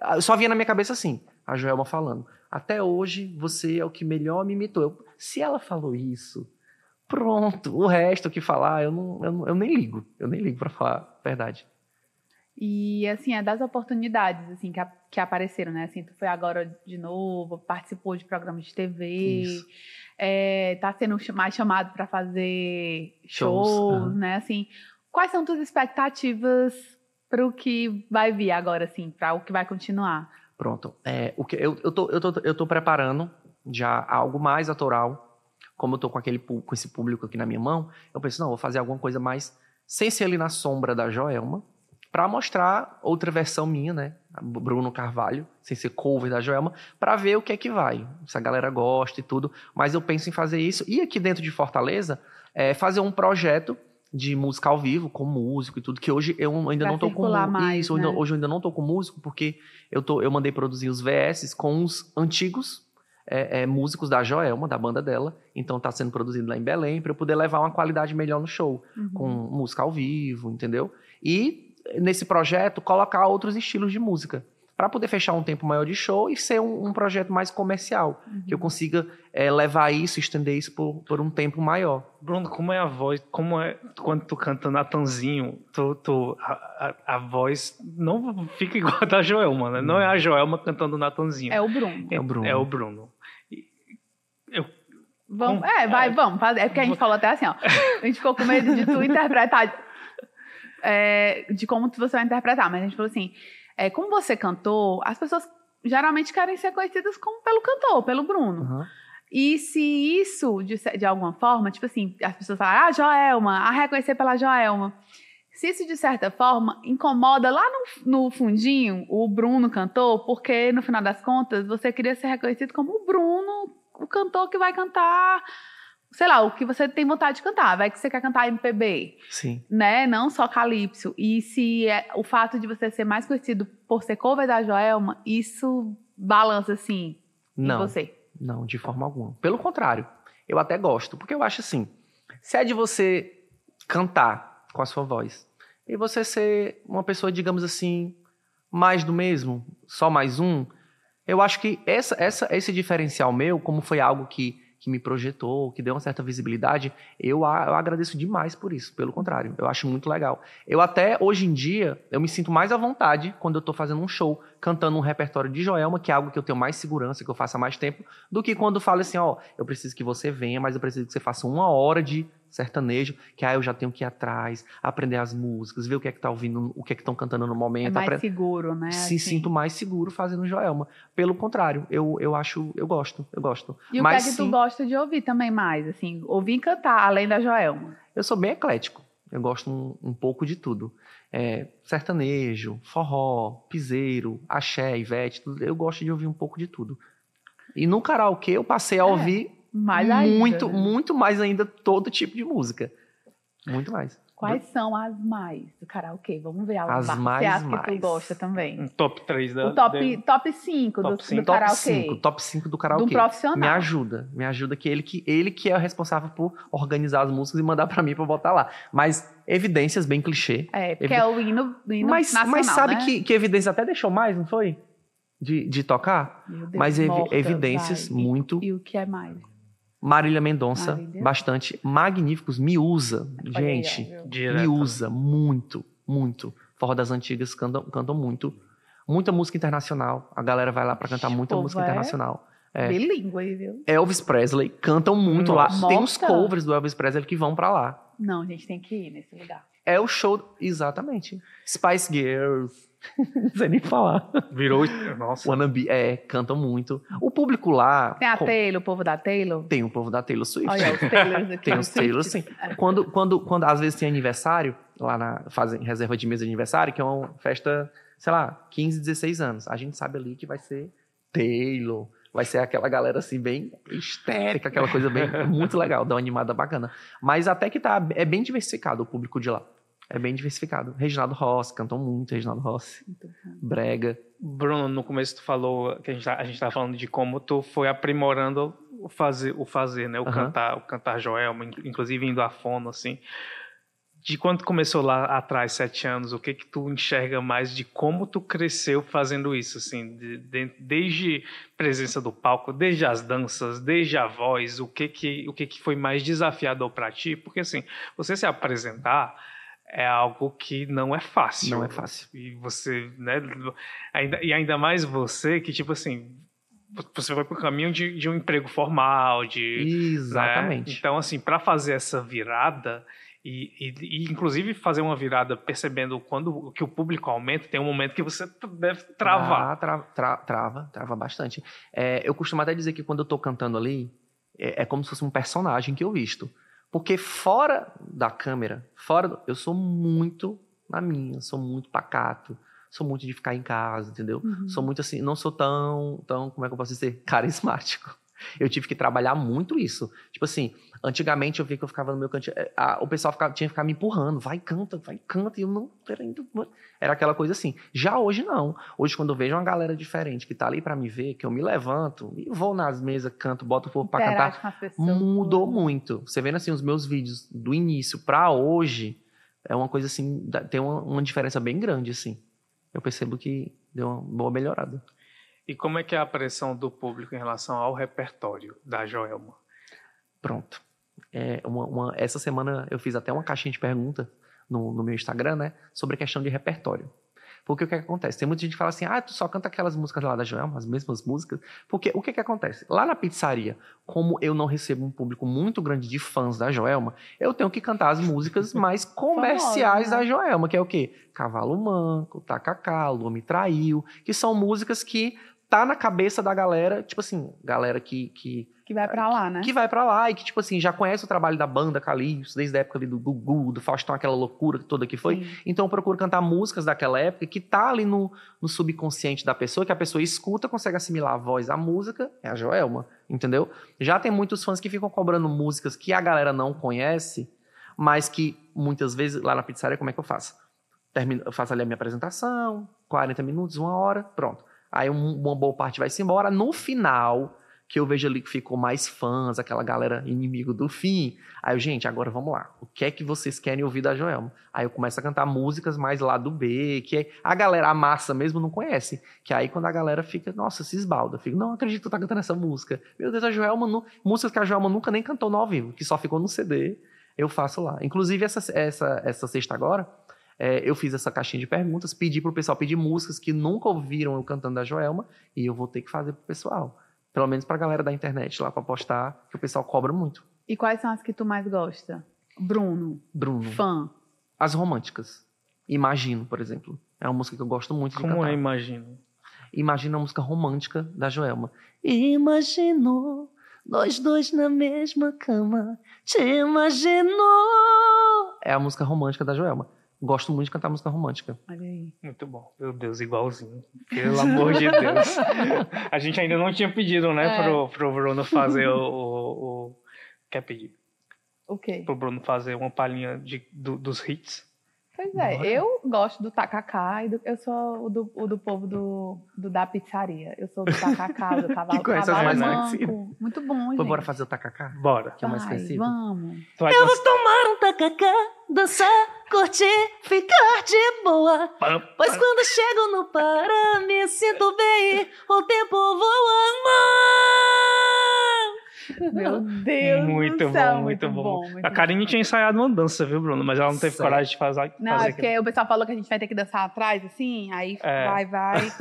ah, eu só vinha na minha cabeça assim, a Joelma falando, até hoje você é o que melhor me imitou. Eu, se ela falou isso, pronto, o resto que falar, eu, não, eu, não- eu nem ligo, eu nem ligo pra falar a verdade. E assim, é das oportunidades assim que, a- que apareceram, né? Assim, tu foi agora de novo, participou de programas de TV, Isso. é, tá sendo mais chamado para fazer Shows, shows, né? Assim, quais são tuas expectativas para o que vai vir agora, assim, para o que vai continuar? Pronto. É, o que, eu, eu, tô, eu, tô, eu tô preparando já algo mais autoral. Como eu tô com, aquele, com esse público aqui na minha mão, eu penso, não, vou fazer alguma coisa mais sem ser ali na sombra da Joelma, para mostrar outra versão minha, né? Bruno Carvalho, sem ser cover da Joelma, para ver o que é que vai. Se a galera gosta e tudo. Mas eu penso em fazer isso. E aqui dentro de Fortaleza, é, fazer um projeto de música ao vivo, com músico e tudo, que hoje eu ainda Pra não tô com mais, isso, ainda- né? hoje eu ainda não tô com músico, porque eu, tô, eu mandei produzir os VS com os antigos é, é, músicos da Joelma, da banda dela. Então tá sendo produzido lá em Belém, para eu poder levar uma qualidade melhor no show, Uhum. com música ao vivo, entendeu? E nesse projeto colocar outros estilos de música. Para poder fechar um tempo maior de show e ser um, um projeto mais comercial, Uhum. que eu consiga é, levar isso, estender isso por, por um tempo maior. Bruno, como é a voz? Como é quando tu canta Natanzinho? Tu, tu, a, a, a voz não fica igual a da Joelma, né? Não é a Joelma cantando Natanzinho. É o Bruno. É o Bruno. É o Bruno. Eu, Vamos, é, vai, é. vamos. fazer. É porque a gente falou até assim, ó. A gente ficou com medo de tu *laughs* interpretar, é, de como tu- você vai interpretar. Mas a gente falou assim, é, como você cantou, as pessoas geralmente querem ser conhecidas como pelo cantor, pelo Bruno. Uhum. E se isso, de, de alguma forma, tipo assim, as pessoas falam, ah, Joelma, a reconhecer pela Joelma. Se isso, de certa forma, incomoda lá no, no fundinho o Bruno cantor, porque, no final das contas, você queria ser reconhecido como o Bruno, o cantor que vai cantar, sei lá, o que você tem vontade de cantar. Vai que você quer cantar MPB, Sim. né? Não só Calypso. E se é, o fato de você ser mais conhecido por ser cover da Joelma, isso balança, assim, em Não. você. Não, de forma alguma. Pelo contrário, eu até gosto, porque eu acho assim, se é de você cantar com a sua voz e você ser uma pessoa, digamos assim, mais do mesmo, só mais um, eu acho que essa, essa, esse diferencial meu, como foi algo que, que me projetou, que deu uma certa visibilidade, eu, eu agradeço demais por isso. Pelo contrário, eu acho muito legal. Eu até, hoje em dia, eu me sinto mais à vontade quando eu tô fazendo um show, cantando um repertório de Joelma, que é algo que eu tenho mais segurança, que eu faço há mais tempo, do que quando falo assim, ó, eu preciso que você venha, mas eu preciso que você faça uma hora de sertanejo, que aí eu já tenho que ir atrás, aprender as músicas, ver o que é que tá ouvindo, o que é que estão cantando no É momento. mais apre- seguro, né? se assim. sinto mais seguro fazendo Joelma. Pelo contrário, eu, eu acho, eu gosto, eu gosto. E o Mas que é que tu sim, gosta de ouvir também mais? Assim, ouvir cantar, além da Joelma. eu sou bem eclético. Eu gosto um, um pouco de tudo. É, sertanejo, forró, piseiro, axé, ivete, tudo. Eu gosto de ouvir um pouco de tudo. E no karaokê eu passei a É, Mais ainda, muito, né? muito mais ainda todo tipo de música. Muito mais. Quais são as mais do karaokê? Vamos ver As mais, Você acha que tu mais. gosta também? um top 3 da. o top, dele. top 5 do, Top do cinco. Top karaokê. 5, top 5 do karaokê. Do profissional. Me ajuda, me ajuda que ele que ele que é o responsável por organizar as músicas e mandar pra mim pra botar lá. Mas evidências bem clichê. É, porque é o hino, hino Mas, nacional, mas sabe né? que, que evidências até deixou mais, não foi? De, de tocar? Meu Deus, Mas evi- morta, evidências vai. E- muito. E, o que é mais? Marília Mendonça, Marília. bastante. Magníficos, me usa, Olha aí, gente. me usa muito, muito. Forró das antigas cantam, cantam muito. Muita música internacional. A galera vai lá pra cantar muita Povo música é internacional. É. Bilíngue, viu? Elvis Presley cantam muito Nossa. lá. Tem uns covers do Elvis Presley que vão pra lá. Não, a gente tem que ir nesse lugar. É o show, exatamente. Spice Girls. *laughs* Não sei nem falar. Virou. Nossa. Wannabe, é, cantam muito. O público lá. Tem a com- Taylor, o povo da Taylor. tem o povo da Taylor Swift. Olha os Taylors aqui. *laughs* Tem os os Taylor, sim. Quando, quando, quando às vezes tem aniversário, lá na. Fazem reserva de mesa de aniversário, que é uma festa, sei lá, 15, 16 anos. A gente sabe ali que vai ser Taylor. Vai ser aquela galera assim, bem histérica, aquela coisa bem. *laughs* muito legal, dá uma animada bacana. Mas até que tá. É bem diversificado o público de lá. É bem diversificado. Reginaldo Rossi, cantam muito, Reginaldo Rossi. Bom. Brega. Bruno, no começo tu falou que a gente, tá, a gente tava falando de como tu foi aprimorando o fazer, o fazer, né? O cantar, o cantar Joelma, in- inclusive indo à fono, assim. De quando tu começou lá atrás, sete anos, o que que tu enxerga mais de como tu cresceu fazendo isso, assim, de- de- desde presença do palco, desde as danças, desde a voz, o que que, o que que foi mais desafiador para ti? Porque assim, você se apresentar é algo que não é fácil. Não é fácil. E você, né, ainda, e ainda mais você que, tipo assim, você vai pro caminho de, de um emprego formal, de... Exatamente. né? Então, assim, para fazer essa virada e, e- e, inclusive fazer uma virada percebendo quando que o público aumenta, tem um momento que você deve travar. Ah, tra- tra- trava, trava bastante. É, eu costumo até dizer que quando eu tô cantando ali, é, é como se fosse um personagem que eu visto. Porque fora da câmera, fora do- eu sou muito na minha, sou muito pacato, sou muito de ficar em casa, entendeu? Uhum. Sou muito assim, não sou tão, tão, como é que eu posso dizer, *laughs* carismático. Eu tive que trabalhar muito isso. Tipo assim, antigamente eu via que eu ficava no meu cantinho, a- o pessoal ficava- tinha que ficar me empurrando, vai, canta, vai, canta, e eu não, peraí, não- era aquela coisa assim. Já hoje não. Hoje quando eu vejo uma galera diferente que tá ali pra me ver, que eu me levanto e vou nas mesas, canto, boto o povo pra cantar, Interage mudou muito. Você vendo assim os meus vídeos do início pra hoje, é uma coisa assim, tem uma, uma diferença bem grande assim. Eu percebo que deu uma boa melhorada. E como é que é a pressão do público em relação ao repertório da Joelma? Pronto. É, uma, uma, essa semana eu fiz até uma caixinha de pergunta no, no meu Instagram, né? Sobre a questão de repertório. Porque o que, é que, acontece? Tem muita gente que fala assim, ah, tu só canta aquelas músicas lá da Joelma, as mesmas músicas. Porque o que, é que acontece? Lá na pizzaria, como eu não recebo um público muito grande de fãs da Joelma, eu tenho que cantar as músicas mais *laughs* comerciais Famosa, né? da Joelma, que é o quê? Cavalo Manco, Tacacá, Lua Me Traiu, que são músicas que tá na cabeça da galera, tipo assim, galera que. Que, que vai para lá, né? Que vai para lá e que, tipo assim, já conhece o trabalho da banda Calypso, desde a época do Gugu, do Faustão, aquela loucura toda que foi. Sim. Então eu procuro cantar músicas daquela época que tá ali no, no subconsciente da pessoa, que a pessoa escuta, consegue assimilar a voz à música, é a Joelma, entendeu? Já tem muitos fãs que ficam cobrando músicas que a galera não conhece, mas que muitas vezes, lá na pizzaria, como é que eu faço? Termino, eu faço ali a minha apresentação, 40 minutos, uma hora, pronto Aí uma boa parte vai-se embora. No final, que eu vejo ali que ficou mais fãs, aquela galera inimigo do fim. Aí eu, gente, agora vamos lá. O que é que vocês querem ouvir da Joelma? Aí eu começo a cantar músicas mais lá do B, que a galera, a massa mesmo, não conhece. Que aí quando a galera fica, nossa, se esbalda. Fica, não acredito que tu tá cantando essa música. Meu Deus, a Joelma, músicas que a Joelma nunca nem cantou no ao vivo, que só ficou no CD, eu faço lá. Inclusive, essa, essa, essa sexta agora, é, eu fiz essa caixinha de perguntas, pedi pro pessoal pedir músicas que nunca ouviram eu cantando da Joelma, e eu vou ter que fazer pro pessoal. Pelo menos pra galera da internet lá pra postar, que o pessoal cobra muito. E quais são as que tu mais gosta? Bruno. Bruno. Fã. As românticas. Imagino, por exemplo. É uma música que eu gosto muito de Como cantar. Como é Imagino? Imagina a música romântica da Joelma. Imagino nós dois na mesma cama. Te imagino. É a música romântica da Joelma. Gosto muito de cantar música romântica. Olha aí. Muito bom. Meu Deus, igualzinho. Pelo amor de Deus. *laughs* A gente ainda não tinha pedido, né, é. pro, pro Bruno fazer o, o, o, Quer pedir? O quê? Pro Bruno fazer uma palhinha de, do, dos hits. Pois é, Bora. eu gosto do tacacá e do, eu sou o do, o do povo do, do, da pizzaria. Eu sou do tacacá, do *laughs* cavalo, que conhece cavalo mais manco. Muito bom, gente. Bora fazer o tacacá? Bora. Que é o mais conhecido. Vamos. Eu vou tomar um tacacá, dançar, curtir, ficar de boa. Pois quando chego no Pará, me sinto bem, o tempo voa. *laughs* Meu Deus muito do céu, bom, muito, bom. bom muito a Karine bom. tinha ensaiado uma dança, viu, Bruno? Mas ela não teve Sério? coragem de fazer. Não, fazer é porque aquilo. o pessoal falou que a gente vai ter que dançar atrás, assim, aí é. vai, vai,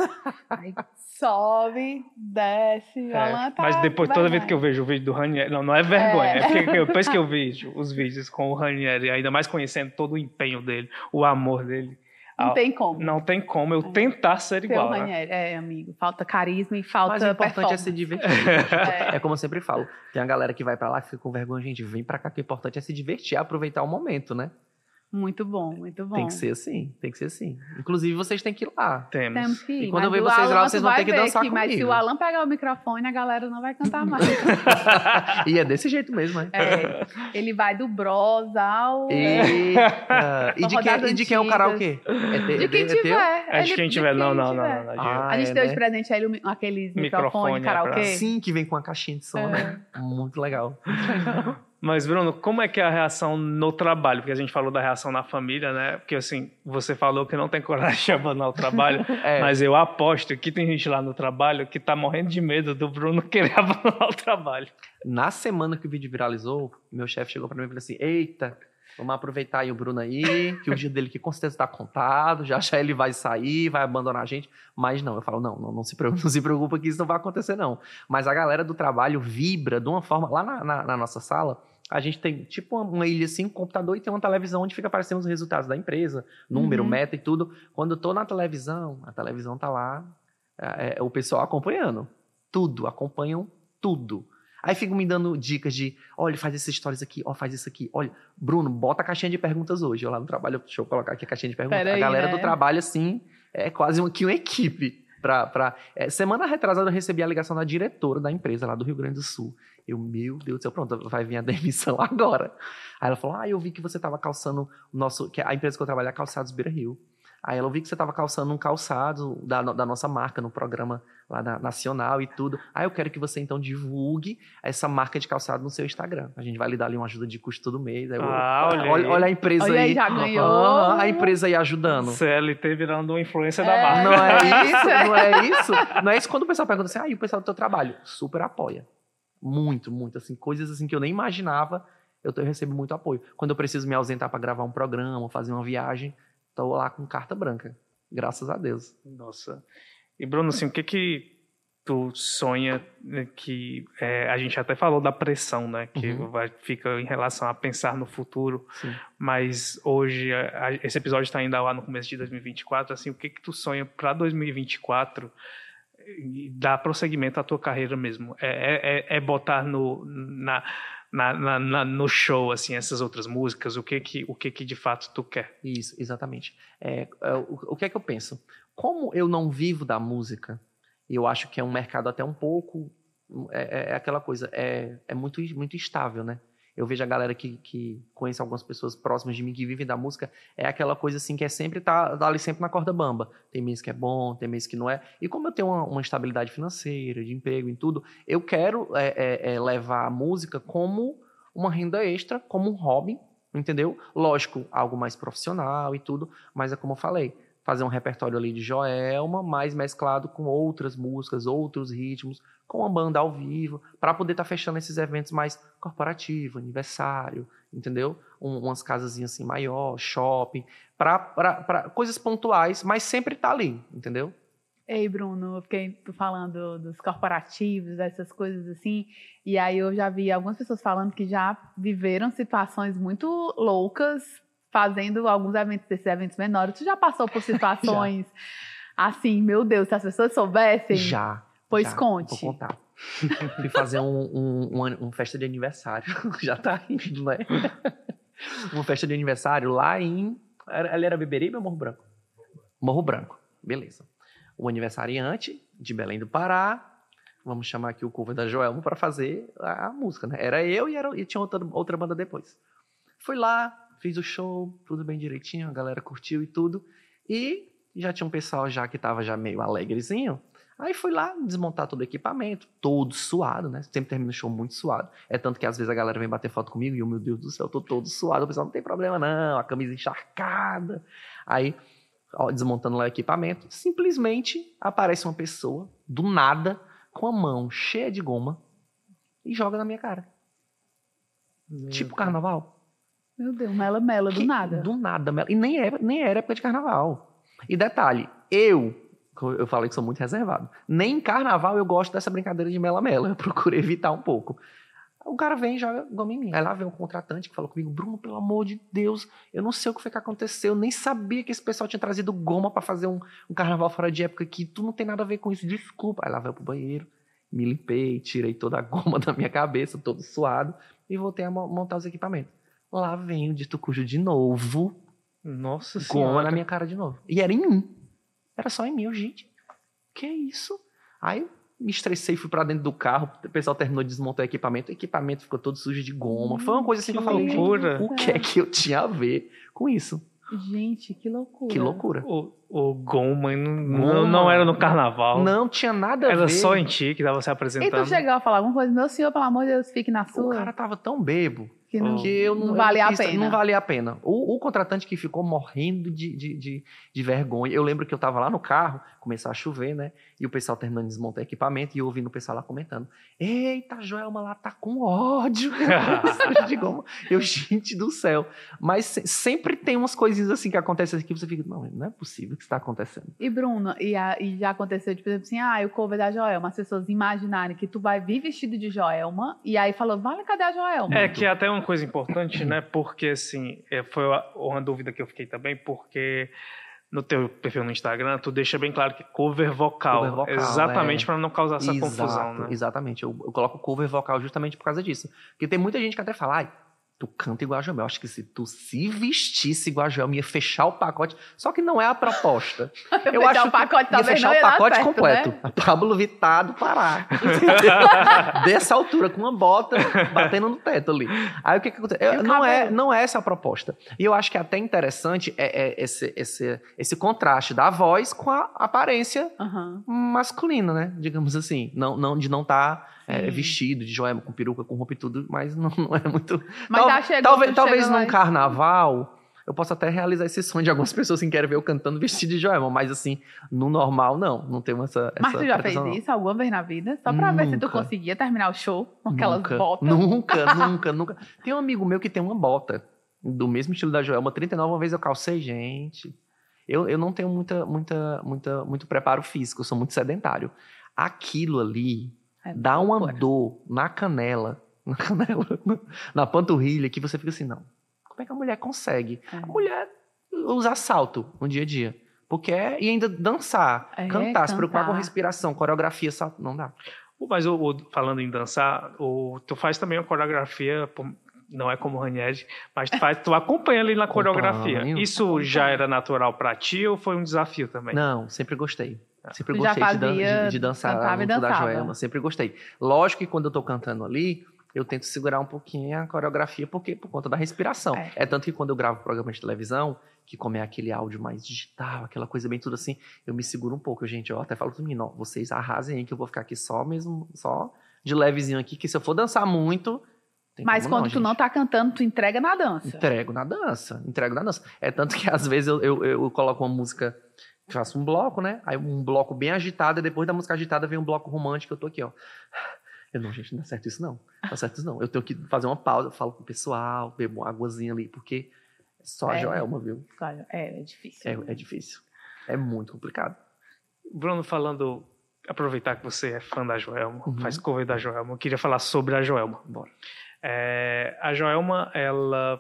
aí sobe, desce, é. Alan tá Mas depois, toda vez que eu vejo o vídeo do Ranieri, não, não é vergonha, é, é porque *laughs* depois que eu vejo os vídeos com o Ranieri, ainda mais conhecendo todo o empenho dele, o amor dele, não tem como. Não tem como eu é. tentar ser igual. Né? É, amigo. Falta carisma e falta. Mas o importante é se divertir. é. é. como eu sempre falo. Tem a galera que vai para lá e fica com vergonha, gente. Vem para cá, que o importante é se divertir, aproveitar o momento, né? Muito bom, muito bom. Tem que ser assim, tem que ser assim. Inclusive, vocês têm que ir lá. Temos. Temos que ir. E quando eu ver vocês lá, vocês vão ter que dançar que, comigo. Mas se o Alan pegar o microfone, a galera não vai cantar mais. *laughs* e é desse jeito mesmo, né? É. Ele vai do Bros ao... E, uh, e, de, quem, e de quem é o karaokê? É de, de quem é tiver. É de quem tiver. Não, não, não. ah, a gente é, deu né? de presente a ele aqueles microfones é karaokê. Sim, que vem com a caixinha de som, é. né? Muito legal. Muito legal. Mas, Bruno, como é que é a reação no trabalho? Porque a gente falou da reação na família, né? Porque, assim, você falou que não tem coragem de abandonar o trabalho, *laughs* é. mas eu aposto que tem gente lá no trabalho que tá morrendo de medo do Bruno *laughs* querer abandonar o trabalho. Na semana que o vídeo viralizou, meu chefe chegou para mim e falou assim: Eita, vamos aproveitar aí o Bruno aí, que o dia dele que com certeza está contado, já já ele vai sair, vai abandonar a gente. Mas não, eu falo, não, não, não, se, preocupa, *laughs* não se preocupa que isso não vai acontecer, não. Mas a galera do trabalho vibra de uma forma. Lá na, na, na nossa sala, a gente tem tipo uma ilha assim, um computador e tem uma televisão onde fica aparecendo os resultados da empresa, número, uhum. meta e tudo. Quando eu tô na televisão, a televisão tá lá, é, é, o pessoal acompanhando. Tudo, acompanham tudo. Aí ficam me dando dicas de, olha, faz essas histórias aqui, ó, faz isso aqui. Olha, Bruno, bota a caixinha de perguntas hoje. Eu lá no trabalho, deixa eu colocar aqui a caixinha de perguntas. a galera né? do trabalho, assim, é quase uma, aqui uma equipe. Pra, pra... É, semana retrasada eu recebi a ligação da diretora da empresa lá do Rio Grande do Sul. Eu, meu Deus do céu, pronto, vai vir a demissão *laughs* agora. Aí ela falou: Ah, eu vi que você estava calçando o nosso. que a empresa que eu trabalho é Calçados Beira Rio. Aí ela ouviu que você tava calçando um calçado da, da nossa marca no programa lá na, nacional e tudo. Aí eu quero que você então divulgue essa marca de calçado no seu Instagram. A gente vai lhe dar ali uma ajuda de custo todo mês. Aí eu- Ah, olha olha, aí. olha a empresa Olha aí, aí. já ganhou. Ah, a empresa aí ajudando. CLT virando uma influência da É. marca. Não é *laughs* isso, não é isso. Não é isso quando o pessoal pergunta assim, ah, e o pessoal do teu trabalho? Super apoia. Muito, muito. Assim, coisas assim que eu nem imaginava, eu, tô- eu recebo muito apoio. Quando eu preciso me ausentar para gravar um programa, fazer uma viagem, tô lá com carta branca. Graças a Deus. Nossa. E Bruno, assim, o que que tu sonha né, que é, a gente até falou da pressão, né, que Uhum. vai, fica em relação a pensar no futuro, Sim. mas hoje a- a- esse episódio está ainda lá no começo de 2024, assim, o que que tu sonha para 2024 e dar prosseguimento à tua carreira mesmo? É, é, é- é botar no na, na, na- na- no show assim essas outras músicas? O que que o que que de fato tu quer? Isso, exatamente. É, é, o, o que é que eu penso? Como eu não vivo da música, eu acho que é um mercado até um pouco. É, é- é aquela coisa, é, é muito, muito estável, né? Eu vejo a galera que, que conhece algumas pessoas próximas de mim que vivem da música, é aquela coisa assim que é sempre tá, tá ali sempre na corda bamba. Tem mês que é bom, tem mês que não é. E como eu tenho uma, uma estabilidade financeira, de emprego em tudo, eu quero é, é, é, levar a música como uma renda extra, como um hobby, entendeu? Lógico, algo mais profissional e tudo, mas é como eu falei, fazer um repertório ali de Joelma, mais mesclado com outras músicas, outros ritmos, com uma banda ao vivo, para poder estar fechando esses eventos mais corporativo, aniversário, entendeu? Um, umas casazinhas assim maior, shopping, para coisas pontuais, mas sempre tá ali, entendeu? Ei, Bruno, eu fiquei falando dos corporativos, dessas coisas assim, e aí eu já vi algumas pessoas falando que já viveram situações muito loucas fazendo alguns eventos, desses eventos menores. Tu já passou por *laughs* situações assim, meu Deus, se as pessoas soubessem? Já. Pois já, conte. Vou contar. *laughs* Fui fazer um, um, um, um festa de aniversário. *laughs* Já tá indo, né? uma festa de aniversário lá em. Ela era Beberibe ou Morro Branco? Morro Branco, beleza. O aniversariante de Belém do Pará. Vamos chamar aqui o cover da Joelma para fazer a, a música, né? Era eu e, era, e tinha outra, outra banda depois. Fui lá, fiz o show, tudo bem direitinho, a galera curtiu e tudo. E já tinha um pessoal já que tava já meio alegrezinho. Aí fui lá desmontar todo o equipamento, todo suado, né? Sempre termino o show muito suado. É tanto que às vezes a galera vem bater foto comigo e eu, meu Deus do céu, eu tô todo suado. O pessoal não tem problema não, a camisa encharcada. Aí, ó, desmontando lá o equipamento, simplesmente aparece uma pessoa, do nada, com a mão cheia de goma e joga na minha cara. Tipo carnaval. Meu Deus, mela mela, do Que- nada. Do nada. Mel- E nem era, nem era época de carnaval. E detalhe, eu, eu falei que sou muito reservado, nem em carnaval eu gosto dessa brincadeira de mela-mela. Eu procuro *laughs* evitar um pouco. O cara vem e joga goma em mim. Aí lá vem um contratante que falou comigo, Bruno, pelo amor de Deus, eu não sei o que foi que aconteceu, eu nem sabia que esse pessoal tinha trazido goma pra fazer um, um carnaval fora de época aqui, tu não tem nada a ver com isso, desculpa. Aí lá veio pro banheiro, me limpei, tirei toda a goma *laughs* da minha cabeça, todo suado, e voltei a mo- montar os equipamentos. Lá vem o dito cujo de novo, Nossa goma senhora. na minha cara de novo. E era em mim. Era só em mim, eu, gente, que é isso? Aí eu me estressei, fui pra dentro do carro, o pessoal terminou de desmontar o equipamento, o equipamento ficou todo sujo de goma. Foi uma coisa assim que, Que eu falei, loucura. o que é que eu tinha a ver com isso? Gente, que loucura. Que loucura. O, o Goma não, Goma. não, não era no carnaval. Não tinha nada a Era ver. só em ti que tava se E apresentando. tu chegou a falar alguma coisa, meu senhor, pelo amor de Deus, fique na O sua. cara tava tão bebo que não, que eu não, não eu valia a pena. Não valia a pena. O, o contratante que ficou morrendo de, de, de, de vergonha. Eu lembro que eu tava lá no carro, começou a chover, né? E o pessoal terminando de desmontar equipamento e eu ouvindo o pessoal lá comentando. Eita, a Joelma lá tá com ódio. *laughs* *laughs* Eu, gente do céu. Mas se- sempre tem umas coisinhas assim que acontecem que você fica, não, não é possível que isso tá acontecendo. E Bruno, e, a- e já aconteceu, exemplo, assim, ah, o cover da Joelma, as pessoas imaginarem que tu vai vir vestido de Joelma, e aí falou, vale, cadê a Joelma? É que é até uma coisa importante, né? Porque, assim, é, foi uma- dúvida que eu fiquei também, porque no teu perfil no Instagram, tu deixa bem claro que cover vocal. Cover vocal, exatamente é. para não causar essa Exato, confusão, né? Exatamente. Eu, eu coloco cover vocal justamente por causa disso. Porque tem muita gente que até fala, tu canta igual a. Eu acho que se tu se vestisse igual a Joelma, ia fechar o pacote. Só que não é a proposta. Eu Fechar acho o pacote que ia fechar o pacote certo, completo. né? A Pablo Vittar do Pará. *laughs* Dessa altura, com uma bota batendo no teto ali. Aí o que, que acontece? Eu- não, é, não é essa a proposta. E eu acho que até interessante é, é esse, esse, esse contraste da voz com a aparência Aham. masculina, né? Digamos assim. Não, não, de não estar Sim. vestido de joelma, com peruca, com roupa e tudo, mas não, *laughs* não é muito. Mas Tal- já chegou, talvez tu talvez num lá carnaval eu possa até realizar esse sonho de algumas *laughs* pessoas que querem ver eu cantando vestido de joelma, mas assim, no normal, não. Não tenho essa. Mas essa tu já fez não. isso alguma vez na vida? Só pra ver se tu Nunca. conseguia terminar o show com aquelas nunca, botas. Nunca, *laughs* nunca, nunca. Tem um amigo meu que tem uma bota do mesmo estilo da Joelma, 39, uma vez eu calcei, gente. Eu, eu não tenho muita, muita, muita, muito preparo físico, eu sou muito sedentário. Aquilo ali É dá uma loucura. dor na canela, *laughs* na canela, na panturrilha, que você fica assim, não. Como é que a mulher consegue? É. A mulher usar salto no dia a dia. Porque é, e ainda dançar, É, cantar, se preocupar com cantar. respiração, coreografia, salto, não dá. Mas o, o- falando em dançar, o, tu faz também uma coreografia, não é como o Ranieri, mas tu, faz, tu acompanha ali na coreografia. Acompanho. Isso já era natural pra ti ou foi um desafio também? Não, sempre gostei. Sempre Tu gostei de, dan- fazia- de, de dançar junto da. Joelma. Sempre gostei. Lógico que quando eu tô cantando ali, eu tento segurar um pouquinho a coreografia porque, por conta da respiração. É. É. tanto que quando eu gravo programa de televisão, que como é aquele áudio mais digital, aquela coisa bem tudo assim, eu me seguro um pouco, gente. Eu até falo pro menino, ó, vocês arrasem aí que eu vou ficar aqui só mesmo, só de levezinho aqui, que se eu for dançar muito... Mas quando tu não gente. tá cantando, tu entrega na dança. Entrego na dança, entrego na dança. É tanto que às vezes eu, eu, eu coloco uma música, faço um bloco, né? Aí um bloco bem agitado, e depois da música agitada vem um bloco romântico, eu tô aqui, ó. Eu não, gente, não dá certo isso não. Não dá certo isso não. Eu tenho que fazer uma pausa, eu falo com o pessoal, bebo uma águazinha ali, porque é só a É. Joelma, viu? Olha, É, é difícil. É, é difícil. É muito complicado. Bruno, falando, aproveitar que você é fã da Joelma, Uhum. faz cover da Joelma, eu queria falar sobre a Joelma. Bora. É, a Joelma, ela,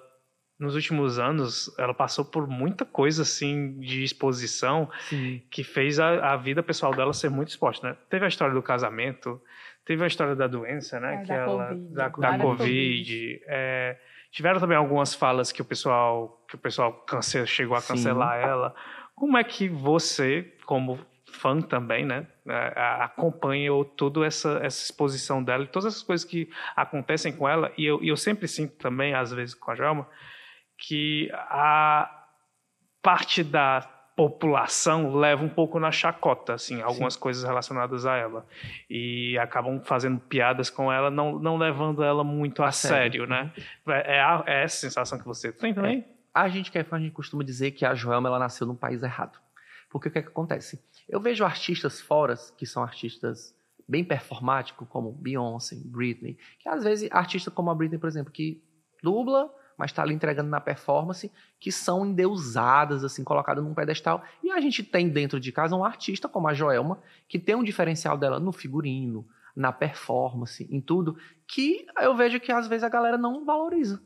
nos últimos anos, ela passou por muita coisa, assim, de exposição, Sim. que fez a, a vida pessoal dela ser muito exposta, né? Teve a história do casamento, teve a história da doença, né? É, que da ela, Covid, da, da Covid. Covid. é, tiveram também algumas falas que o pessoal, que o pessoal cance- chegou a Sim. cancelar ela. Como é que você, como fã também, né, é, acompanhou toda essa, essa exposição dela e todas essas coisas que acontecem com ela? E eu, e eu sempre sinto também, às vezes com a Joelma, que a parte da população leva um pouco na chacota, assim, algumas coisas relacionadas a ela. E acabam fazendo piadas com ela, não, não levando ela muito a, A sério. sério, né? É, é a- é essa sensação que você tem também? A gente que é fã, a gente costuma dizer que a Joelma ela nasceu num país errado. Porque o que é que acontece? Eu vejo artistas fora, que são artistas bem performáticos, como Beyoncé, Britney, que às vezes, artista como a Britney, por exemplo, que dubla, mas está ali entregando na performance, que são endeusadas, assim, colocadas num pedestal. E a gente tem dentro de casa um artista como a Joelma, que tem um diferencial dela no figurino, na performance, em tudo, que eu vejo que às vezes a galera não valoriza.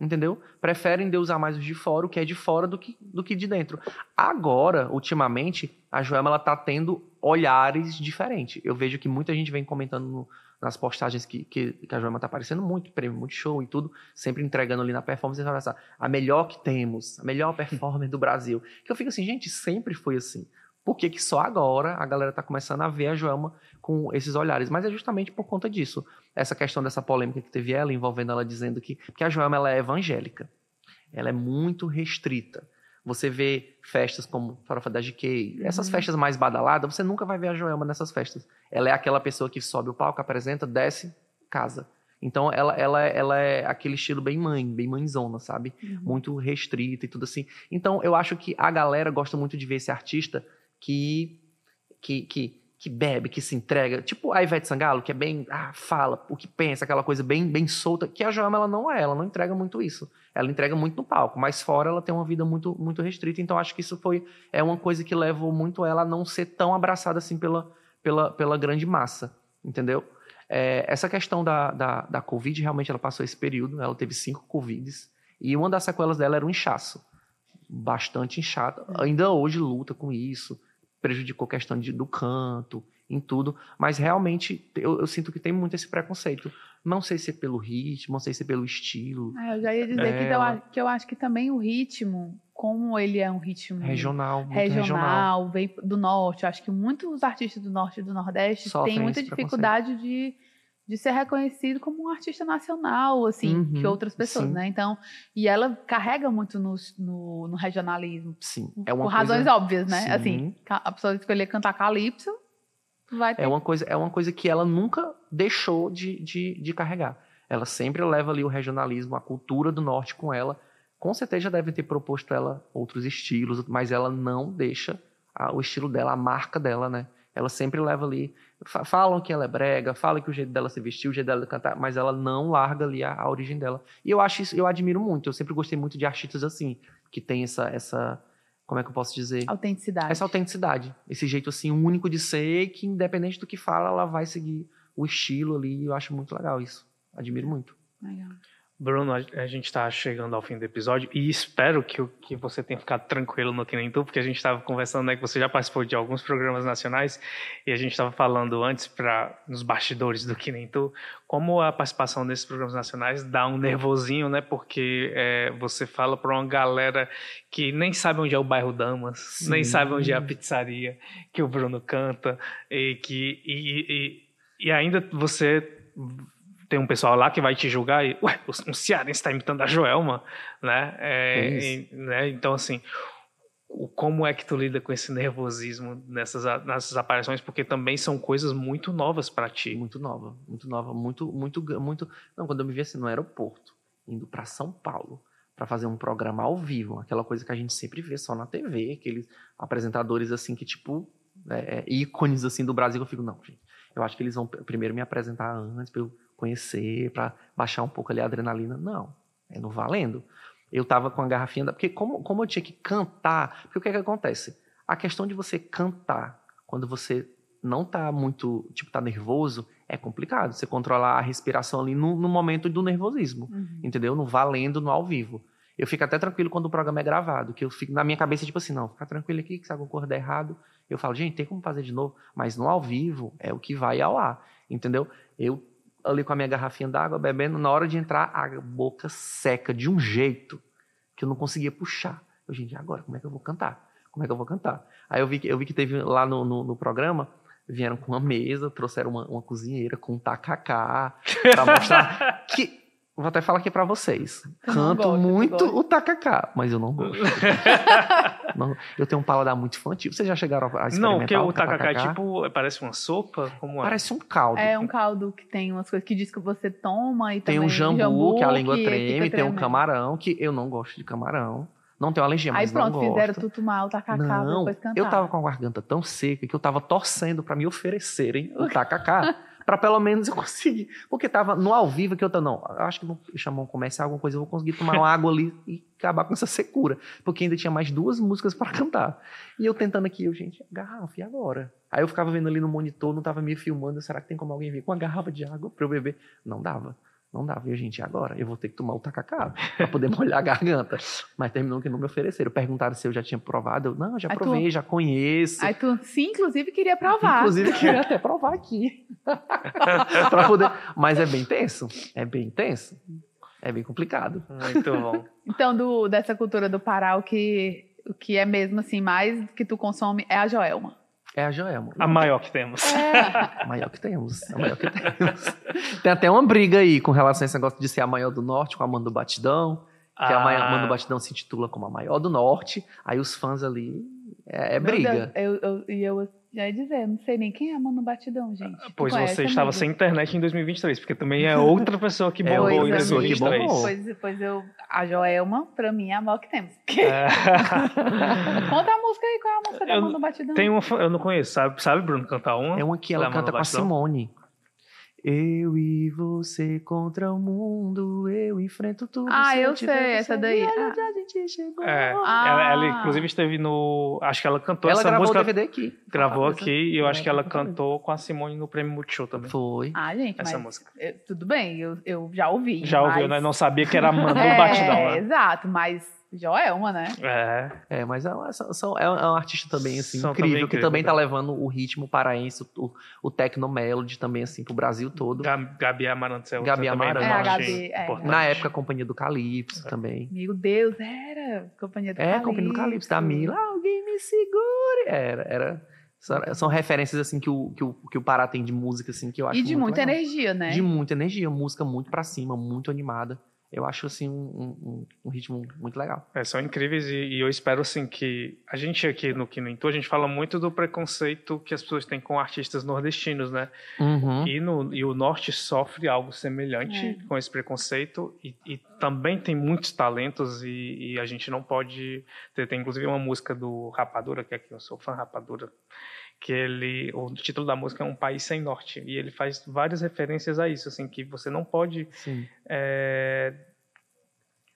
Entendeu? Preferem deusar mais os de fora, o que é de fora, do que, do que de dentro. Agora, ultimamente, a Joelma ela tá tendo olhares diferentes. Eu vejo que muita gente vem comentando no- nas postagens que, que, que a Joelma tá aparecendo muito, prêmio, muito show e tudo, sempre entregando ali na performance, olha só, a melhor que temos, a melhor performance do Brasil. *laughs* Que eu fico assim, gente, sempre foi assim. Por que, que só agora a galera tá começando a ver a Joelma com esses olhares? Mas é justamente por conta disso essa questão dessa polêmica que teve ela, envolvendo ela dizendo que, que a Joelma ela é evangélica. Ela é muito restrita. Você vê festas como Farofa da GK, essas Uhum. festas mais badaladas, você nunca vai ver a Joelma nessas festas. Ela é aquela pessoa que sobe o palco, apresenta, desce, casa. Então ela, ela, ela é aquele estilo bem mãe, bem mãezona, sabe? Uhum. muito restrita e tudo assim. Então, eu acho que a galera gosta muito de ver esse artista que que, que, que bebe, que se entrega. Tipo a Ivete Sangalo, que é bem, ah, fala o que pensa, aquela coisa bem, bem solta. Que a Joelma, ela não é, ela não entrega muito isso. Ela entrega muito no palco, mas fora ela tem uma vida muito, muito restrita. Então, acho que isso foi é uma coisa que levou muito ela a não ser tão abraçada assim pela, pela, pela grande massa, entendeu? É, essa questão da, da, da Covid, realmente ela passou esse período, ela teve cinco Covids, e uma das sequelas dela era um inchaço, bastante inchada. Ainda hoje luta com isso, prejudicou a questão de, do canto em tudo, mas realmente eu, eu sinto que tem muito esse preconceito. Não sei se é pelo ritmo, não sei se é pelo estilo. Ah, eu já ia dizer que, eu, que eu acho que também o ritmo, como ele é um ritmo Regional, muito regional, regional. vem do norte, eu acho que muitos artistas do norte e do nordeste Sofrem têm muita dificuldade de, de ser reconhecido como um artista nacional, assim, Uhum, que outras pessoas, sim. né? Então, e ela carrega muito no, no, no regionalismo. Sim, é uma por coisa, razões óbvias, né? Sim. Assim, a pessoa escolher cantar calypso, vai ter É uma coisa, é uma coisa que ela nunca deixou de, de, de carregar. Ela sempre leva ali o regionalismo, a cultura do norte com ela. Com certeza devem ter proposto ela outros estilos, mas ela não deixa a- o estilo dela, a marca dela, né? Ela sempre leva ali. Fa- Falam que ela é brega, falam que o jeito dela se vestir, o jeito dela cantar, mas ela não larga ali a, a origem dela. E eu acho isso, eu admiro muito. Eu sempre gostei muito de artistas assim, que tem essa, essa como é que eu posso dizer? autenticidade. essa autenticidade, esse jeito assim único de ser, que independente do que fala, ela vai seguir o estilo ali. e Eu acho muito legal isso. Admiro muito. Legal. Bruno, a gente está chegando ao fim do episódio e espero que, que você tenha ficado tranquilo no Que Nem Tu, porque a gente estava conversando, né, que você já participou de alguns programas nacionais e a gente estava falando antes para nos bastidores do Que Nem Tu, como a participação nesses programas nacionais dá um nervosinho, né, porque é, você fala para uma galera que nem sabe onde é o bairro Damas, nem Sim. sabe onde é a pizzaria que o Bruno canta e que e, e, e ainda você tem um pessoal lá que vai te julgar e, ué, um cearense está imitando a Joelma, né? É, e- né? Então, assim, o- como é que tu lida com esse nervosismo nessas, nessas aparições? Porque também são coisas muito novas para ti. Muito nova, muito nova, muito, muito, muito. Não, quando eu me vi assim no aeroporto, indo para São Paulo para fazer um programa ao vivo, aquela coisa que a gente sempre vê só na TV, aqueles apresentadores assim que tipo é, é, ícones assim do Brasil. Eu fico não, gente. Eu acho que eles vão primeiro me apresentar antes para eu conhecer, para baixar um pouco ali a adrenalina. Não, é no valendo. Eu tava com a garrafinha da, porque como, como eu tinha que cantar, porque o que é que acontece? A questão de você cantar quando você não tá muito, tipo, tá nervoso, é complicado. Você controlar a respiração ali no, no momento do nervosismo, Uhum. entendeu? No valendo, no ao vivo. Eu fico até tranquilo quando o programa é gravado, que eu fico na minha cabeça, tipo assim, não, fica tranquilo aqui, que se alguma coisa der errado, eu falo, gente, tem como fazer de novo, mas no ao vivo é o que vai ao ar, entendeu? Eu ali com a minha garrafinha d'água, bebendo, na hora de entrar, a boca seca de um jeito que eu não conseguia puxar. Eu, gente, agora, como é que eu vou cantar? Como é que eu vou cantar? Aí eu vi que, eu vi que teve lá no, no, no programa, vieram com uma mesa, trouxeram uma, uma cozinheira com um tacacá, pra mostrar *laughs* que. Vou até falar aqui pra vocês. Canto gosto, muito o tacacá, mas eu não gosto. *laughs* Não, eu tenho um paladar muito infantil. Vocês já chegaram a experimentar Não, porque o tacacá? tacacá é tipo, parece uma sopa, como é? Parece um caldo. É um caldo que tem umas coisas que diz que você toma e Tem também um jambu, que a língua que treme, tem um camarão, que eu não gosto de camarão. Não tenho alergia, Aí mas pronto, não gosto. fizeram tu tomar o tacacá Não, depois cantar. eu tava com a garganta tão seca que eu tava torcendo pra me oferecerem o tacacá. *laughs* pra pelo menos eu *laughs* conseguir. Porque tava no ao vivo que eu tava, não, acho que vou chamar um alguma coisa, eu vou conseguir tomar uma água ali e acabar com essa secura. Porque ainda tinha mais duas músicas pra cantar. E eu tentando aqui, eu, gente, garrafa, e agora? Aí eu ficava vendo ali no monitor, não tava me filmando, será que tem como alguém vir com uma garrafa de água pra eu beber? Não dava. Não dava. E eu, gente, e agora? Eu vou ter que tomar o tacacá *laughs* pra poder molhar a garganta. Mas terminou que não me ofereceram. Perguntaram se eu já tinha provado. Eu, não, já Aí tu- provei, já conheço. Aí tu, sim, inclusive, queria provar. Inclusive, *laughs* queria até provar aqui. *laughs* pra poder... Mas é bem tenso. É bem tenso. É bem complicado. Muito bom. Então, do, dessa cultura do Pará, o que, o que é mesmo assim, mais que tu consome é a Joelma. É a Joelma. A maior que temos. A maior que temos. A maior que temos. Tem até uma briga aí com relação a esse negócio de ser a maior do norte com a Manda do Batidão. Que a maior- Ah, Manda do Batidão se intitula como a maior do norte. Aí os fãs ali. É, é briga. Deus, eu, eu, e eu já ia dizer, não sei nem quem é Mano Batidão, gente. Tu Pois conhece, você estava amigo? sem internet em 2023, porque também é outra pessoa que É bombou outra em pessoa que 2023. bombou. Pois, pois eu, a Joelma, pra mim, é a maior que temos. É. *laughs* Conta a música aí, qual é a música da Eu- Mano Batidão? Tem uma, eu não conheço, sabe, sabe Bruno, cantar uma? É uma que ela Da Manda canta com a? Simone. Eu e você contra o mundo, eu enfrento tudo. Ah, se eu sei, essa daí. Ah. onde a gente chegou. É, Ah. ela, ela, inclusive esteve no. Acho que ela cantou Ela essa gravou música. o DVD aqui. Gravou Essa- aqui e eu acho que ela cantou com a Simone no Prêmio Multishow também. Foi. Ah, gente, Essa mas música. eu- tudo bem, eu, eu já ouvi. Já ouviu, mas... né? Não sabia que era Amanda *laughs* é, do Batidão, né? Exato, mas Joelma, né? É. É, mas é, uma- são- são- é um é um artista também, assim, incrível, também que incrível, também tá? tá levando o ritmo paraense, o, o techno melody também, assim, pro Brasil todo. Ga- Gabi é outra Gabi do Amarantos. É, a Gabi, é. Na época, a Companhia do Calypso É. também. Meu Deus, era. Companhia do É, Calypso. Companhia do Calypso, da Mila. Alguém me segure! Era, era. São, são referências, assim, que o, que, o, que o Pará tem de música, assim, que eu acho E de muito muita legal. energia, né? De muita energia, música muito pra cima, muito animada. Eu acho, assim, um, um, um- ritmo muito legal. É, são incríveis e, e eu espero assim que a gente aqui no Quinto a gente fala muito do preconceito que as pessoas têm com artistas nordestinos, né? Uhum. E, no, e o norte sofre algo semelhante É. com esse preconceito e, e também tem muitos talentos e, e a gente não pode ter, tem inclusive uma música do Rapadura que aqui eu sou fã Rapadura que ele o título da música é um país sem norte e ele faz várias referências a isso assim que você não pode é,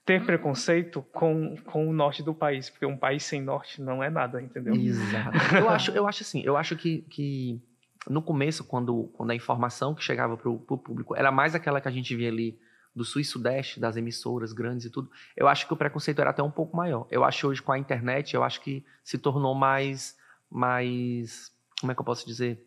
ter preconceito com, com o norte do país, porque um país sem norte não é nada, entendeu? Exato. Eu acho, eu acho assim, eu acho que, que no começo, quando, quando a informação que chegava pro, pro público era mais aquela que a gente via ali do sul e sudeste, das emissoras grandes e tudo, eu acho que o preconceito era até um pouco maior. Eu acho hoje com a internet, eu acho que se tornou mais, mais, como é que eu posso dizer?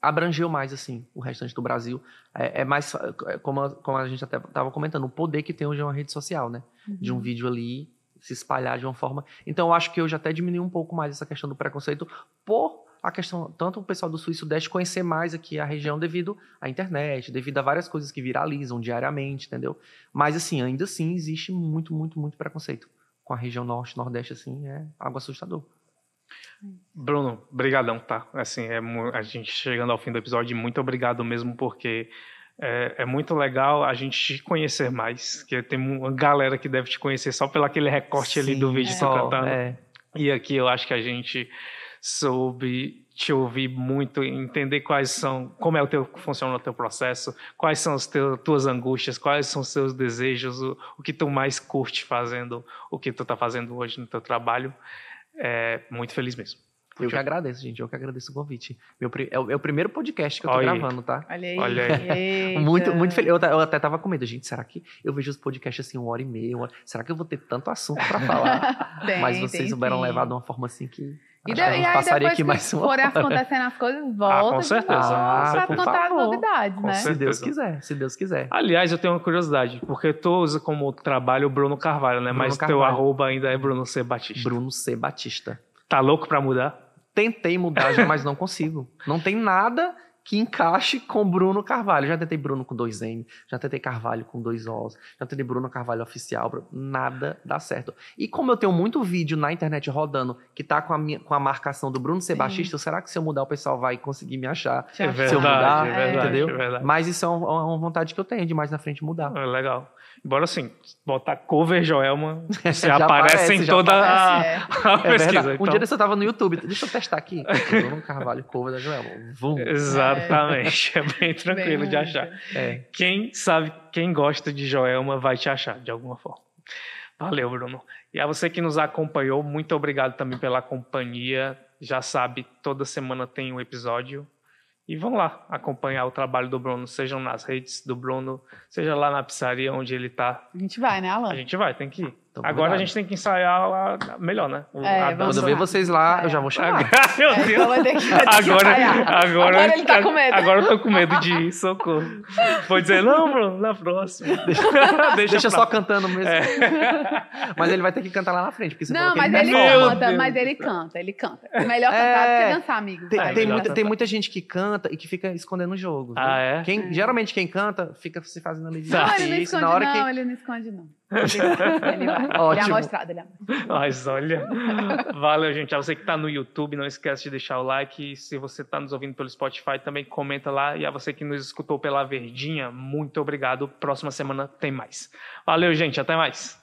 Abrangeu mais, assim, o restante do Brasil. É, é mais, é como, a- como a gente até estava comentando, o poder que tem hoje uma rede social, né? de Uhum. um vídeo ali se espalhar de uma forma. Então eu acho que hoje até diminuiu um pouco mais essa questão do preconceito por a questão, tanto o pessoal do Sul e Sudeste conhecer mais aqui a região devido à internet, devido a várias coisas que viralizam diariamente, entendeu? Mas assim, ainda assim existe muito, muito, muito preconceito. Com a região Norte, Nordeste, assim, é algo assustador. Bruno, brigadão, tá? Assim, é a gente chegando ao fim do episódio, muito obrigado mesmo, porque é, é muito legal a gente te conhecer mais, que tem uma galera que deve te conhecer só pelo aquele recorte ali do Sim, vídeo só, tu cantando. é. E aqui eu acho que a gente soube te ouvir muito, entender quais são, como é o teu funciona o teu processo, quais são as tuas angústias, quais são os seus desejos, o, o que tu mais curte fazendo, o que tu tá fazendo hoje no teu trabalho. É, muito feliz mesmo. Eu que agradeço, gente. Eu que agradeço o convite. Meu, é, o, é o primeiro podcast que eu tô Olha aí. gravando, tá? Olha aí. Olha Eita. Muito, muito feliz. Eu, eu até tava com medo, gente. Será que eu vejo os podcasts assim, uma hora e meia? uma hora- Será que eu vou ter tanto assunto pra falar? *laughs* Tem, Mas vocês souberam levar de uma forma assim que. E, de, e aí passaria depois aqui que mais uma forem hora. acontecendo as coisas, volta com de certeza. Ah, pra por contar as favor. novidades, Com né? Se. Deus quiser, se Deus quiser. Aliás, eu tenho uma curiosidade, porque tu usa como trabalho o Bruno Carvalho, né? Bruno Mas teu Carvalho. arroba ainda é Bruno C. Batista. Bruno C. Batista. Tá louco pra mudar? Tentei mudar *laughs* mas não consigo. Não tem nada que encaixe com Bruno Carvalho. Já tentei Bruno com dois N, já tentei Carvalho com dois Os, já tentei Bruno Carvalho oficial, nada dá certo. E como eu tenho muito vídeo na internet rodando que tá com a, minha, com a marcação do Bruno. Batista, será que se eu mudar o pessoal vai conseguir me achar? É verdade, Se eu mudar, é verdade, entendeu? é verdade. Mas isso é uma, uma vontade que eu tenho de mais na frente mudar. É legal. Embora assim, botar cover Joelma, *laughs* você aparece, aparece, em toda a, aparece, *laughs* a É pesquisa. verdade. Um então- dia desse eu tava no YouTube. Deixa eu testar aqui. Bruno Carvalho, cover da Joelma. Vum. Exatamente. É bem tranquilo Bem de achar. É. Quem sabe, quem gosta de Joelma vai te achar de alguma forma. Valeu, Bruno. E a você que nos acompanhou, muito obrigado também pela companhia. Já sabe, toda semana tem um episódio. E vão lá acompanhar o trabalho do Bruno, sejam nas redes do Bruno, seja lá na pizzaria onde ele tá. A gente vai, né, Alan? A gente vai, tem que ir. Então, Agora a gente tem que ensaiar lá melhor, né? É, Quando eu ver vocês lá, eu já vou chamar. *laughs* Meu É, Deus. vai ter que, vai ter que Agora, agora, Agora ele tá com medo. Agora eu tô com medo de ir, socorro. Vou dizer, não, Bruno, na próxima. *laughs* *laughs* Deixa, Deixa, pra- só cantando mesmo. É. Mas ele vai ter que cantar lá na frente. Porque você Não, mas ele ele canta, Deus. mas ele canta, ele canta. É melhor É. cantar do que dançar, amigo. Tem, É, tem muita, tem muita gente que canta e que fica escondendo o jogo. viu? Ah, é? Quem, É. Geralmente quem canta fica se fazendo ali de Tá. Não, ele não esconde, na hora não, que ele não esconde, não. Ele, vai. É Ótimo. amostrado, ele é. Mas olha, valeu, gente. A você que tá no YouTube, não esquece de deixar o like. Se você tá nos ouvindo pelo Spotify, também comenta lá. E a você que nos escutou pela Verdinha, muito obrigado. Próxima semana tem mais. Valeu, gente. Até mais.